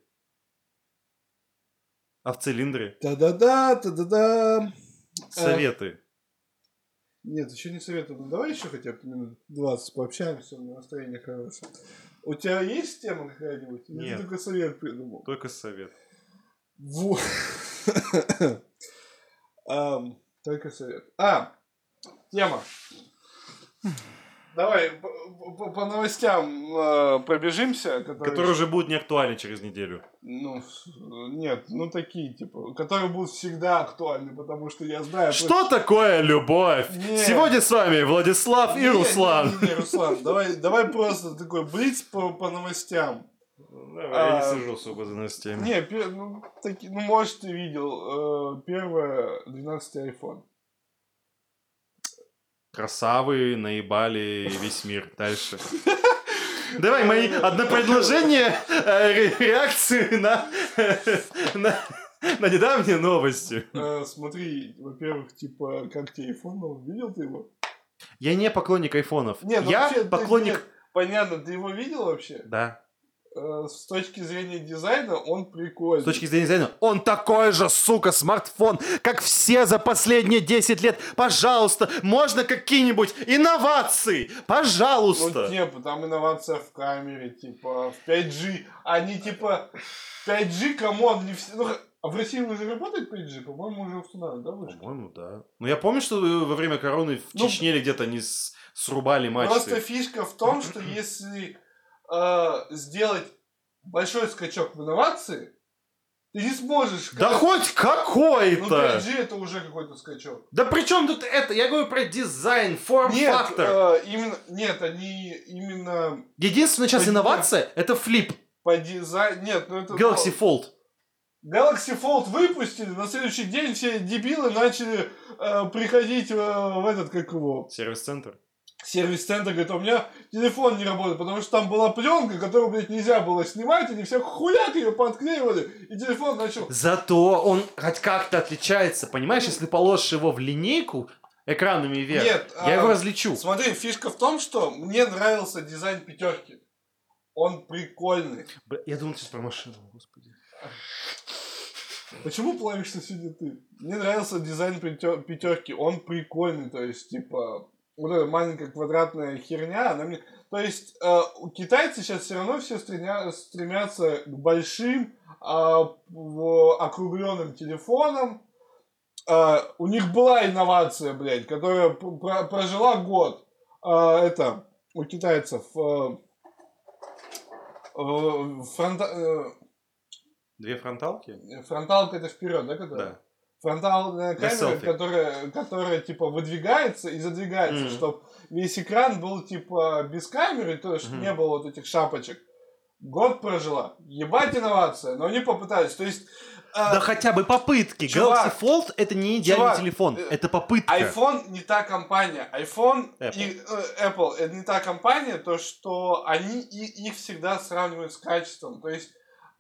А в цилиндре? Та-да-да, та-да-да. Советы. Нет, еще не советую. Ну давай еще хотя бы минут 20 пообщаемся, настроение хорошее. У тебя есть тема какая-нибудь? Или Нет. Ты только совет придумал. Только совет. Во. Ам, Только совет. А, тема. Давай по, по- новостям э, пробежимся. Которые, Который уже будет не актуален через неделю. Ну, нет, ну такие, типа, которые будут всегда актуальны, потому что я знаю... Что такое любовь? Нет. Сегодня с вами Владислав и Не, Руслан. Не, не, не, Руслан, давай, давай просто такой блиц по, по новостям. Давай, я А, не сижу особо за новостями. Не, ну, таки, ну, может, ты видел. э, первое, 12 iPhone. Красавы наебали весь мир. Дальше. Давай мои одно предложение э, ре- реакции на, на, на недавние новости. Э, смотри, во-первых, типа, как тебе iPhone? Видел ты его? Я не поклонник айфонов. Нет, ну Я вообще, ты- поклонник... нет, понятно, ты его видел вообще? Да. Э, с точки зрения дизайна он прикольный. С точки зрения дизайна, он такой же, сука, смартфон, как все за последние 10 лет. Пожалуйста, можно какие-нибудь инновации? Ну, Пожалуйста. типа, там инновация в камере, типа, в 5G. Они, типа, 5G, come on, не все... Ну, а в России уже работает 5G? По-моему, уже установлен, да, вышка? По-моему, да. Ну, я помню, что э, во время короны в Ну, Чечне или где-то они с- срубали мачты. Просто фишка в том, что если э, сделать большой скачок в инновации, ты не сможешь... Да хоть Ну, какой-то! 5G это уже какой-то скачок. Да при чем тут это? Я говорю про дизайн, Нет, форм-фактор. э, именно, нет, они именно Единственная сейчас инновация это флип. по дизайну... Нет, ну это... Galaxy Fold. Galaxy Fold выпустили, на следующий день все дебилы начали э, приходить э, в этот, как его, Сервис-центр. Сервис-центр, говорит, у меня телефон не работает, потому что там была пленка, которую, блядь, нельзя было снимать, они все хуяк ее подклеивали, и телефон начал... Зато он хоть как-то отличается, понимаешь? Если положишь его в линейку экранами вверх, Нет, я а, его различу. Смотри, фишка в том, что мне нравился дизайн пятерки. Он прикольный. Бля, Я думал сейчас про машину, господи. Почему плавишься сегодня ты? Мне нравился дизайн пятерки. Он прикольный, то есть, типа, вот эта маленькая квадратная херня, она мне... То есть, э, у китайцы сейчас все равно все стремя- стремятся к большим, в- округленным телефонам. Э, у них была инновация, блядь, которая пр- про- прожила год. Э, это, у китайцев... э, э, фронта- э, Две фронталки? Фронталка это вперед, да, которая? Да. Фронтальная Для камера, которая, которая типа выдвигается и задвигается, Мгм. чтобы весь экран был типа без камеры, то есть Мгм. не было вот этих шапочек. Год прожила. Ебать инновация, но они попытались. То есть а, Да хотя бы попытки. чувак, Galaxy Fold это не идеальный чувак, телефон, э, это попытка. iPhone не та компания. iPhone Apple. и э, Apple это не та компания, то что они и, их всегда сравнивают с качеством. То есть,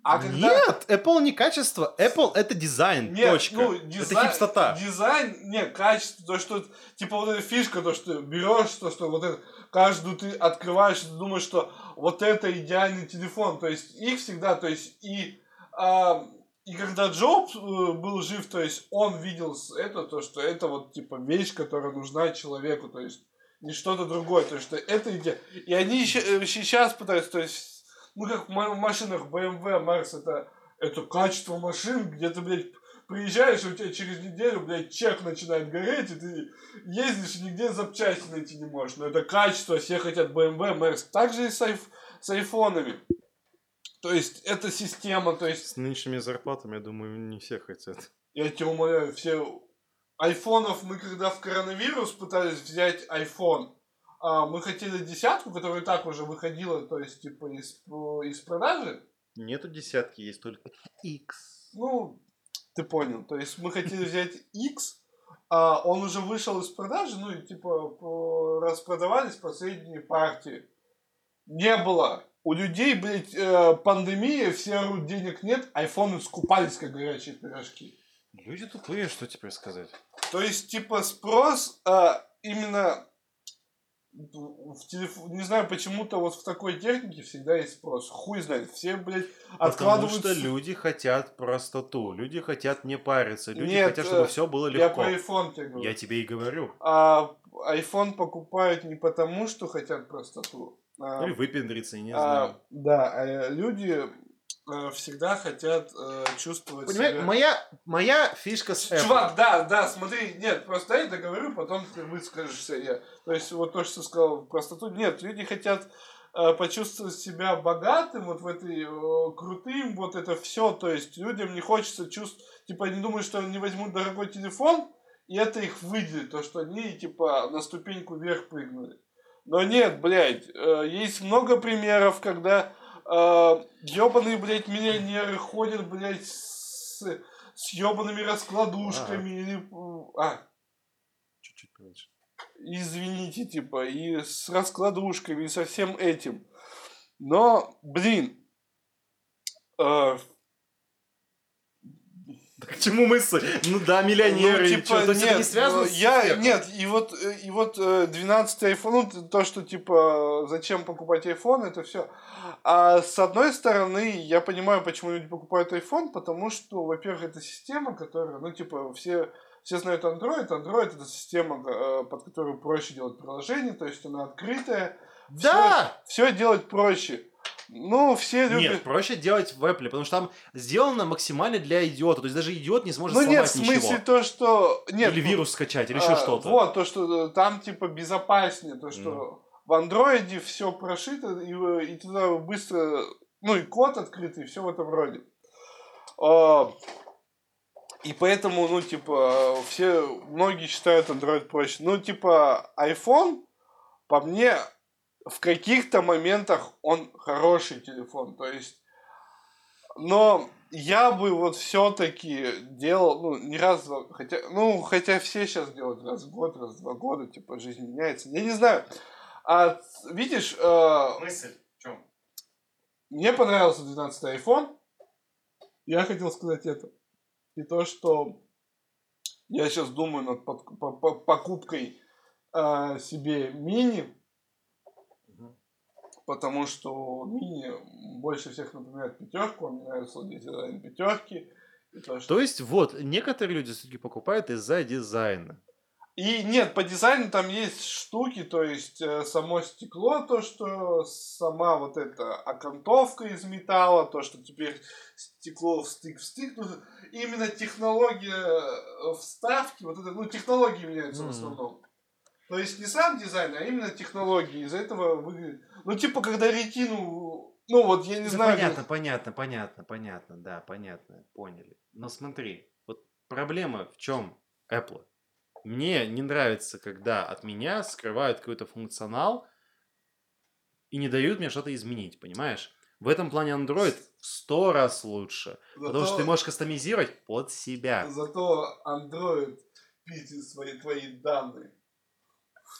а когда Нет, Apple не качество, Apple это дизайн, Нет, точка. ну, это дизайн, хипстота. Дизайн, не, качество, то, что, типа, вот эта фишка, то, что берешь, то, что вот это, каждую ты открываешь, ты думаешь, что вот это идеальный телефон, то есть их всегда, то есть и, а, и когда Джобс э, был жив, то есть он видел это, то, что это вот, типа, вещь, которая нужна человеку, то есть не что-то другое, то есть что это идея. И они еще, э, сейчас пытаются, то есть, ну, как в ма- машинах BMW, Mercedes, это, это качество машин, где ты, блядь, приезжаешь, и у тебя через неделю, блядь, чек начинает гореть, и ты ездишь и нигде запчасти найти не можешь. Но это качество, все хотят BMW, Mercedes. Так же и с, айф- с айфонами. То есть, это система, то есть, С нынешними зарплатами, я думаю, не все хотят. я тебя умоляю, все айфонов мы когда в коронавирус пытались взять iPhone, а, мы хотели десятку, которая и так уже выходила, то есть, типа, из, из продажи. Нету десятки, есть только X. Ну, ты понял. То есть мы хотели взять X, а он уже вышел из продажи, ну и типа распродавались последние партии. Не было. У людей, блядь, э, пандемия, все орут, денег нет, айфоны скупались, как горячие пирожки. Люди тупые, что теперь сказать? То есть, типа, спрос а, именно в телефон, не знаю, почему-то вот в такой технике всегда есть спрос. Хуй знает, все, блядь, Потому откладывают... что люди хотят простоту, люди хотят не париться, люди Нет, хотят, чтобы э, все было Я легко. про iPhone тебе говорю. Я тебе и говорю. А iPhone покупают не потому, что хотят простоту. а, Или выпендриться, я не а, знаю. да, а люди э, всегда хотят э, чувствовать Понимаешь, себя... моя, моя фишка с Apple. Чувак, да, да, смотри, нет, просто я договорю, потом ты выскажешься. Я. То есть, вот то, что ты сказал, простоту. Нет, люди хотят э, почувствовать себя богатым, вот в этой э, крутым, вот это все. То есть, людям не хочется чувствовать, типа, они думают, что они возьмут дорогой телефон, и это их выделит, то, что они, типа, на ступеньку вверх прыгнули. Но нет, блядь, э, есть много примеров, когда э, ебаные, блядь, миллионеры ходят, блядь, с, с ебаными раскладушками э, А, Чуть-чуть поменьше. извините, типа, и с раскладушками, и со всем этим. Но, блин, э, к чему мысль? Ну да, миллионеры, ну, типа, чё, то есть это не связано ну, с я, успехом? Нет, и вот, э, и вот э, 12 iPhone, ну, то, что, типа, зачем покупать iPhone, это все. А с одной стороны, я понимаю, почему люди покупают iPhone, потому что, во-первых, это система, которая, ну, типа, все, все знают Android. Android это система, э, под которую проще делать приложение, то есть она открытая. Да! Все делать проще. Ну, все любят... Нет, проще делать в Apple, потому что там сделано максимально для идиота. То есть даже идиот не сможет ну, сломать нет, в смысле ничего. то, что... Нет, Или ну, вирус скачать, или А, еще что-то. Вот, то, что э, там типа безопаснее, то, что Ну. в андроиде все прошито, и, э, и туда быстро, ну и код открытый, все в этом роде. А, И поэтому, ну, типа, все, многие считают Android проще. Ну, типа, iPhone, по мне, в каких-то моментах он хороший телефон. То есть, но я бы вот все-таки делал, ну, не раз, два- хотя, ну, хотя все сейчас делают раз в год, раз в два года, типа, жизнь меняется. Я не знаю. А видишь, э, Мысль в чем? мне понравился 12 iPhone. Я хотел сказать это. И то, что я сейчас думаю над под- по- по- покупкой э, себе мини, потому что мини больше всех напоминает пятерку, мне нравится дизайн пятерки. То, что... То есть, вот, некоторые люди все-таки покупают из-за дизайна. и нет, по дизайну там есть штуки, то есть э, само стекло, то, что сама вот эта окантовка из металла, то, что теперь стекло в стык в стык. Ну, именно технология э, вставки, вот это, ну, технологии меняются в Мгм. основном. То есть не сам дизайн, а именно технологии. Из-за этого выглядит... Ну, типа, когда ретину... Ну, вот, я не Да знаю... понятно, понятно, понятно, понятно, да, понятно, поняли. Но смотри, вот проблема в чем Apple? Мне не нравится, когда от меня скрывают какой-то функционал и не дают мне что-то изменить, понимаешь? В этом плане Android в сто раз лучше. Потому что Зато- ты можешь кастомизировать под себя. Зато Android пиздит свои твои данные.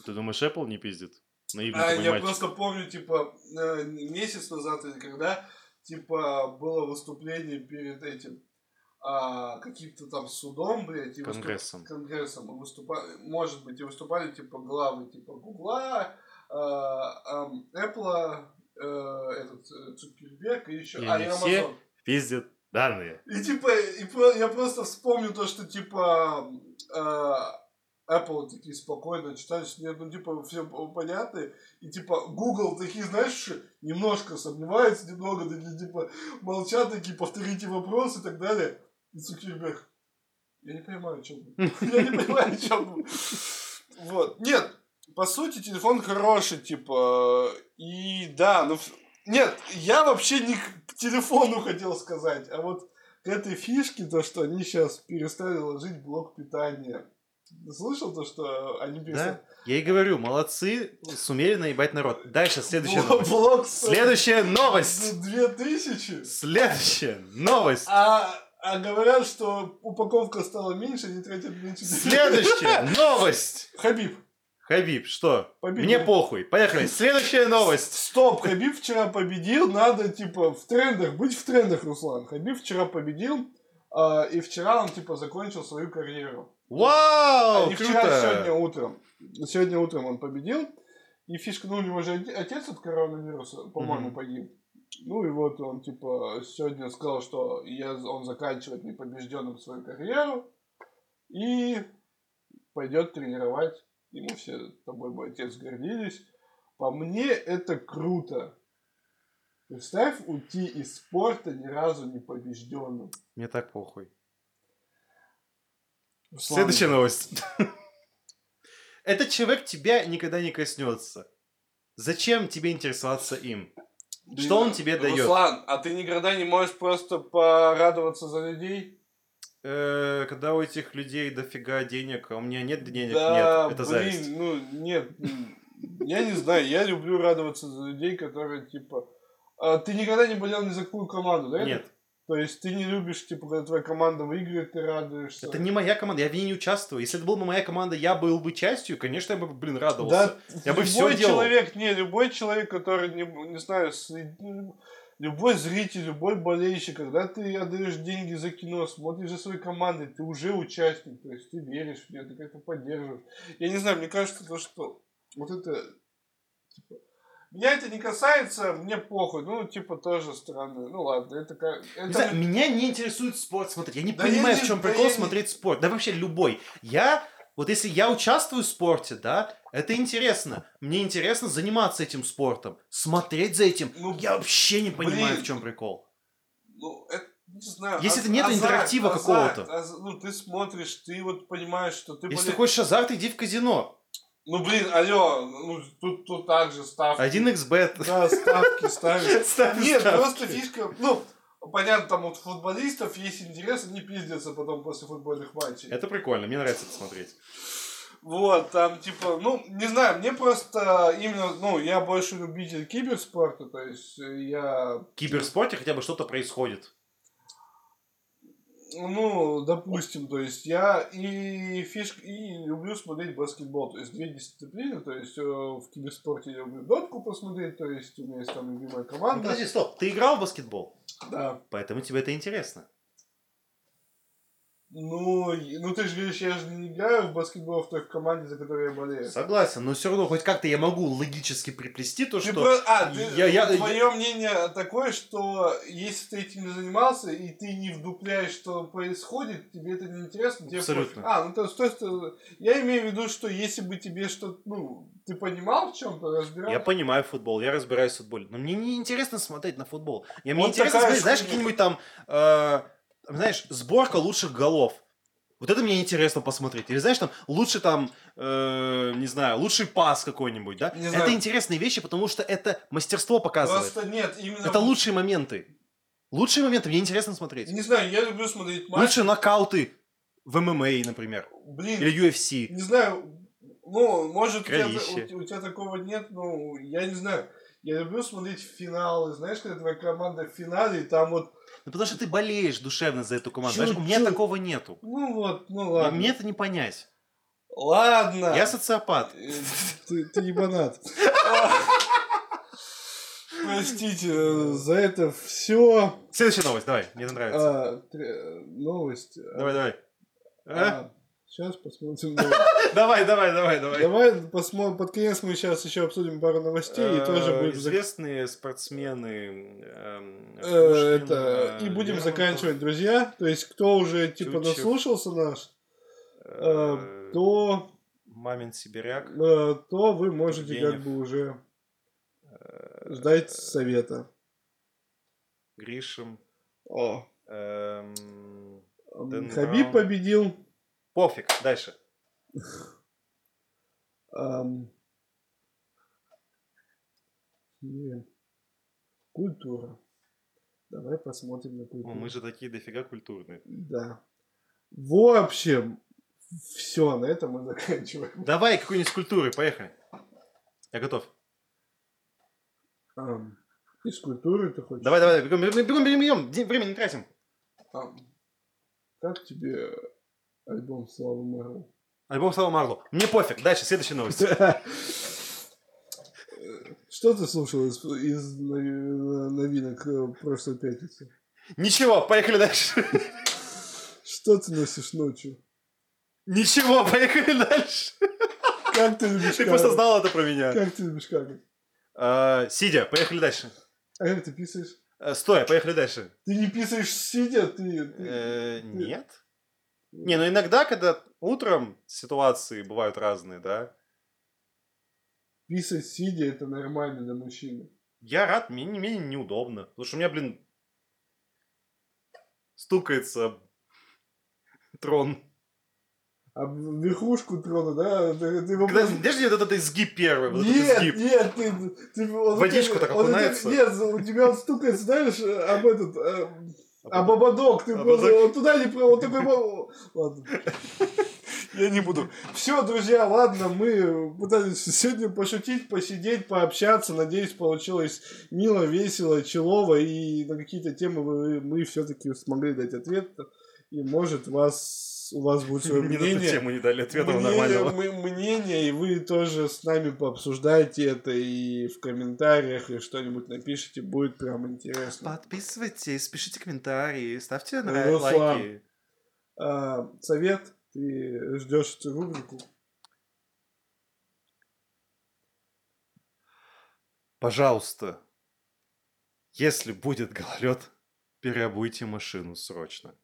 Ты думаешь, Apple не пиздит? Наивный А, такой я мальчик. просто помню, типа, э, месяц назад или когда, типа, было выступление перед этим, а, каким-то там судом, блядь, и выступ- Конгрессом. Конгрессом. И выступали, может быть, и выступали, типа, главы, типа, Гугла, а, Apple, э, этот, э, Цукерберг и еще, И а, и все Amazon. Пиздят данные. И типа, и я просто вспомнил то, что типа э, Apple такие спокойно что нет, ну типа все понятно, и типа Google такие, знаешь, немножко сомневаются, немного такие типа молчат, такие повторите вопрос и так далее. И Цукерберг, я не понимаю, о чем. Я не понимаю, о чем. Вот. Нет, по сути, телефон хороший, типа, и да, ну, Нет, я вообще не к телефону хотел сказать, а вот к этой фишке, то, что они сейчас перестали ложить блок питания. Слышал то, что они перестали... Да? Я и говорю, молодцы, сумели наебать народ. Дальше, следующая новость. блок Следующая новость. Две тысячи. Следующая новость. А, а говорят, что упаковка стала меньше, они тратят меньше. Следующая новость. Хабиб. Хабиб, что? Победил. Мне похуй. Поехали. Следующая новость. Стоп, Хабиб вчера победил, надо, типа, в трендах, быть в трендах, Руслан. Хабиб вчера победил, а, и вчера он, типа, закончил свою карьеру. Вау, вчера, а круто. сегодня утром. Сегодня утром он победил. И фишка, ну, у него же оте- отец от коронавируса, по-моему, Мгм. погиб. Ну и вот он, типа, сегодня сказал, что я, он заканчивает непобежденным свою карьеру и пойдет тренировать. Ему все тобой бы отец гордились. По мне это круто. Представь уйти из спорта ни разу не побежденным. Мне так похуй. Руслан, Следующая новость. Этот человек тебя никогда не коснется. Зачем тебе интересоваться им? Что он тебе дает? Руслан, а ты никогда не можешь просто порадоваться за людей? Э, Когда у этих людей дофига денег, а у меня нет денег, да, нет, это блин, зависть. ну нет, я не знаю, я люблю радоваться за людей, которые типа... А ты никогда не болел ни за какую команду, да? Нет, То есть ты не любишь, типа, когда твоя команда выиграет, ты радуешься. это не моя команда, я в ней не участвую. Если это была бы моя команда, я был бы частью, конечно, я бы, блин, Да, радовался. Я бы всё делал. человек, не, любой человек, который, не, не знаю, любой зритель, любой болельщик, когда ты отдаешь деньги за кино, смотришь за своей командой, ты уже участник, то есть ты веришь в нее, ты как-то поддерживаешь. Я не знаю, мне кажется, то, что вот это, типа, меня это не касается, мне похуй, ну, типа, тоже странно, ну, ладно, это как... Не Это... знаю, меня не интересует спорт смотреть. Я не Да понимаю, я в не- чем да прикол я не- смотреть спорт. Да вообще любой. Я, вот если я участвую в спорте, да, это интересно. Мне интересно заниматься этим спортом, смотреть за этим. Ну, я вообще не понимаю, блин. в чем прикол. Ну, это, не знаю. Если аз- это нет азарт, интерактива какого-то. ну, ты смотришь, ты вот понимаешь, что ты... Если боле- ты хочешь азарт, иди в казино. Ну, блин, алло, ну, тут, тут также ставки. 1xbet. Да, ставки ставят. Ставь Нет, ставки. просто фишка, ну, понятно, там вот футболистов есть интерес, они пиздятся потом после футбольных матчей. Это прикольно, мне нравится это смотреть. Вот, там, типа, ну, не знаю, мне просто именно, ну, я больше любитель киберспорта, то есть я... В киберспорте хотя бы что-то происходит. Ну, допустим, то есть я и фишка, и люблю смотреть баскетбол, то есть две дисциплины, то есть э, в киберспорте я люблю дотку посмотреть, то есть у меня есть там любимая Ну, команда. подожди, стоп. Ты играл в баскетбол? Да. Поэтому тебе это интересно. Ну, ну ты же говоришь, я же не играю в баскетбол в той команде, за которую я болею. Согласен, но все равно хоть как-то я могу логически приплести то, Ты что... про- А, ты, я- я- твое мнение такое, что если ты этим не занимался, и ты не вдупляешь, что происходит, тебе это не интересно, тебе Абсолютно. пофиг. А, ну то есть, то есть, э, я имею в виду, что если бы тебе что-то, ну, ты понимал в чем-то, разбирался. Я понимаю футбол, я разбираюсь в футболе. Но мне не интересно смотреть на футбол. Я, мне Вот интересно смотреть, знаешь, какие-нибудь там, э, знаешь, сборка лучших голов. Вот это мне интересно посмотреть. Или знаешь, там лучше там, э, не знаю, лучший пас какой-нибудь, да? Не это знаю. интересные вещи, потому что это мастерство показывает. Просто нет, именно... Это лучшие моменты. Лучшие моменты мне интересно смотреть. Не знаю, я люблю смотреть матч. Лучшие нокауты в ММА, например. Блин, Или UFC. Не знаю, ну, может, у тебя, у, у тебя такого нет, ну, я не знаю. Я люблю смотреть финалы, знаешь, когда твоя команда в финале, и там вот, Ну, потому что ты болеешь душевно за эту команду. Знаешь, у меня такого нету. ну вот, ну ладно. Мне это не понять. Ладно. Я социопат. Э, Ты, ты ебанат. Простите, э, за это все. Следующая новость, давай, мне это нравится. новость. Давай, давай. А? Сейчас посмотрим. Давай, давай, давай, давай. Давай посмотрим. Под конец мы сейчас еще обсудим пару новостей и тоже Э, будем Известные спортсмены. эм, Э, Пушкин, это и будем заканчивать, друзья. То есть, кто уже типа наслушался наш, э, то, Мамин Сибиряк. то вы можете как бы уже ждать совета. Гришин. О, эм, Хабиб победил. Пофиг, дальше. Культура. Давай посмотрим на культуру. мы же такие дофига культурные. Да. В общем, все, на этом мы заканчиваем. Давай какой-нибудь культуры, поехали. Я готов. Из культуры ты хочешь? Давай, давай, бегом, бегом, бегом, бегом, Время не тратим. Ам, Как тебе альбом Славы Марло? Альбом Слава Марло. Мне пофиг. Дальше, следующая новость. Что ты слушал из, из нови- новинок э, прошлой пятницы? Ничего, поехали дальше. Что ты носишь ночью? Ничего, поехали дальше. Как ты любишь Ты просто знал это про меня. Как ты любишь какать? А, Сидя, поехали дальше. А как ты писаешь? Э, Стоя, поехали дальше. Ты не писаешь сидя, ты... ты- Э, Нет. Не, ну иногда, когда утром ситуации бывают разные, да, Писать сидя это нормально для мужчины. я рад, мне не менее неудобно. Потому что у меня, блин, стукается трон. А верхушку трона, да? Ты, ты его Когда, подожди, вот этот изгиб первый, вот этот Нет, изгиб. нет, ты, ты он Водичку так окунается? Нет, у тебя он стукает, знаешь, об этот, э, А об ободок. Ты просто вот туда не вот такой, ладно. Я не буду. Все, друзья, ладно, мы пытались сегодня пошутить, посидеть, пообщаться. Надеюсь, получилось мило, весело, челово, и на какие-то темы мы все-таки смогли дать ответ. И может вас, у вас будет свое мнение тему не дали ответа мнение, нормального. мы- мнение, и вы тоже с нами пообсуждайте это и в комментариях, и что-нибудь напишите, будет прям интересно. Подписывайтесь, пишите комментарии, ставьте нравы, Руслан. лайки. А, совет, ты ждешь эту рубрику? Пожалуйста, если будет гололед, переобуйте машину срочно.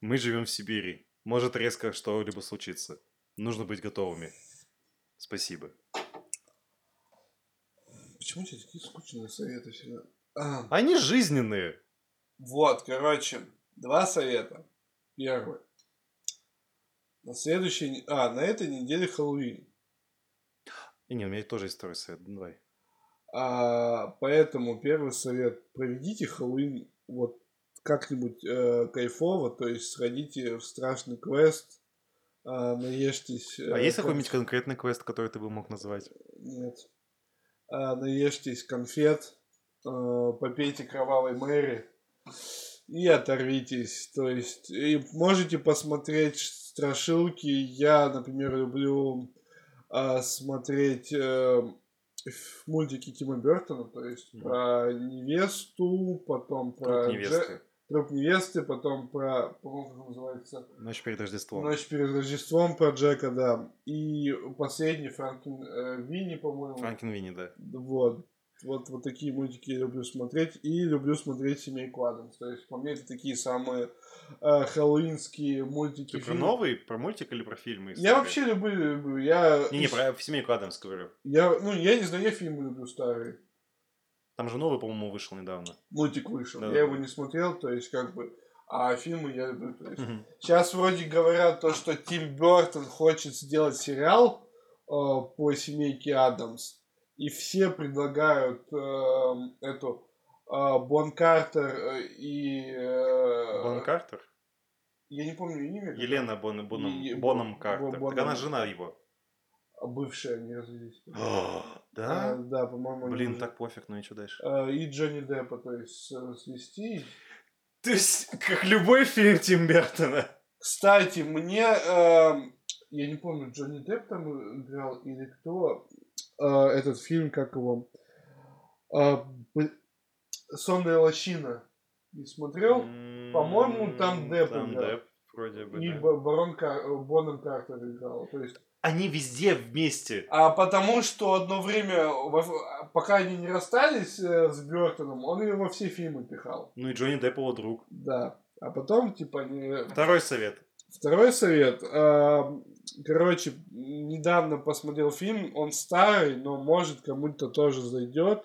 Мы живем в Сибири. Может резко что-либо случиться. Нужно быть готовыми. Спасибо. Почему у тебя такие скучные советы всегда? А, Они жизненные. вот, короче, два совета. Первый. На следующей... А, на этой неделе Хэллоуин. И не, у меня тоже есть второй совет. Давай. А, поэтому первый совет. Проведите Хэллоуин вот как-нибудь э, кайфово, то есть сходите в страшный квест, а, наешьтесь... э, А есть какой-нибудь конкретный квест, который ты бы мог назвать? Нет. А, наешьтесь конфет, э, попейте кровавой Мэри и оторвитесь. То есть, и можете посмотреть страшилки. Я, например, люблю а, смотреть э, ф- мультики Тима Бертона, то есть Мгм. про невесту, потом про Труп Дже- невесты. Труп невесты, потом про, он называется, Ночь перед Рождеством. Ночь перед Рождеством про Джека, да. И последний Франкен э, Винни, по-моему. Франкен Винни, да. Вот. Вот, вот такие мультики я люблю смотреть. И люблю смотреть Семейку Адамс. То есть, по мне, это такие самые э, хэллоуинские мультики. Ты про фильмы. новый, про мультик или про фильмы? Я вообще люблю, люблю. Я, Не-не, про семейку Адамс говорю. я, ну, я не знаю, я фильмы люблю старые. Там же новый, по-моему, вышел недавно. Мультик вышел. Да. Я его не смотрел, то есть, как бы... А фильмы я люблю. То есть, Мгм. Сейчас вроде говорят то, что Тим Бертон хочет сделать сериал э, по семейке Адамс. И все предлагают э, эту э, Бон Картер э, и... э, Бон Картер? Я не помню имя. Елена Бон, Боном, И- Боном Бон- Картер. Бон- Так она жена его. Она. Бывшая, они развелись. А, А, Да? да, по-моему. Блин, так пофиг, ну и что дальше? Э, И Джонни Деппа, то есть, э, свести. То есть, как любой фильм Тим Бертона. Кстати, мне, эм, я не помню, Джонни Депп там играл или кто, э, этот фильм, как его, э, «Сонная лощина». Не смотрел? По-моему, там Депп Там играл. Депп, вроде бы, И да. Барон Кар... э, Боном Картер играл. То есть, Они везде вместе. а потому что одно время, пока они не расстались э, с Бертоном, он ее во все фильмы пихал. Ну и Джонни Депп его друг. Да. А потом, типа, они Второй совет. Второй совет. а, Короче, недавно посмотрел фильм, он старый, но может кому-то тоже зайдет.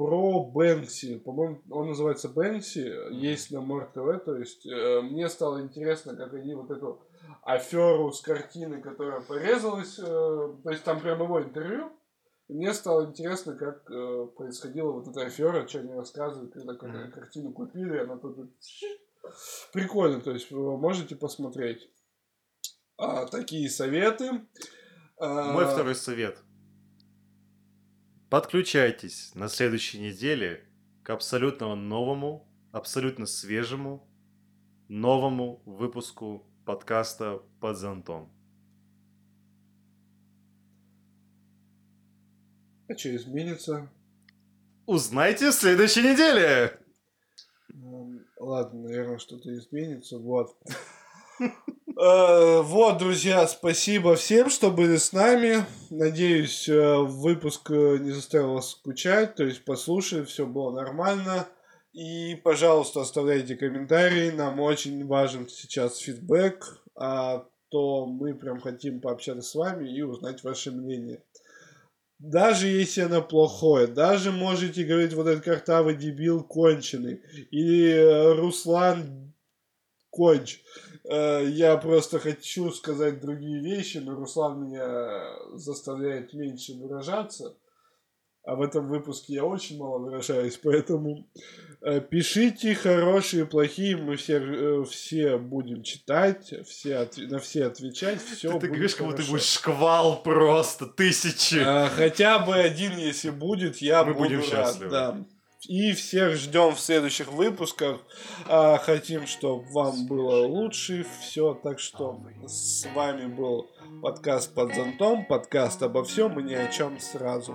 Про Бэнкси. По-моему, он называется Бэнкси. Есть на Мор ТВ. То есть э, мне стало интересно, как они вот эту аферу с картины, которая порезалась. э, То есть там прям его интервью. И мне стало интересно, как э, происходила вот эта афера, что они рассказывают, когда mm-hmm. картину купили, она тут... Прикольно, то есть вы можете посмотреть. А, такие советы. А... Мой второй совет. Подключайтесь на следующей неделе к абсолютно новому, абсолютно свежему, новому выпуску подкаста «Под зонтом». А что изменится? Узнайте в следующей неделе! Ладно, наверное, что-то изменится. Вот. Э, вот, друзья, спасибо всем, что были с нами. Надеюсь, э, выпуск э, не заставил вас скучать. То есть послушали, все было нормально. И, пожалуйста, оставляйте комментарии. Нам очень важен сейчас фидбэк. А то мы прям хотим пообщаться с вами и узнать ваше мнение. Даже если оно плохое, даже можете говорить вот этот картавый дебил конченый, или Руслан конч. Э, я просто хочу сказать другие вещи, но Руслан меня заставляет меньше выражаться. А в этом выпуске я очень мало выражаюсь, поэтому э, пишите хорошие, плохие, мы все, э, все будем читать, все от, на все отвечать, все Ты, ты говоришь, как будто будешь шквал просто, тысячи. А, хотя бы один, если будет, я мы буду будем рад. Счастливы. Да. И всех ждем в следующих выпусках. А, хотим, чтобы вам было лучше все. Так что с вами был подкаст под зонтом, подкаст обо всем и ни о чем сразу.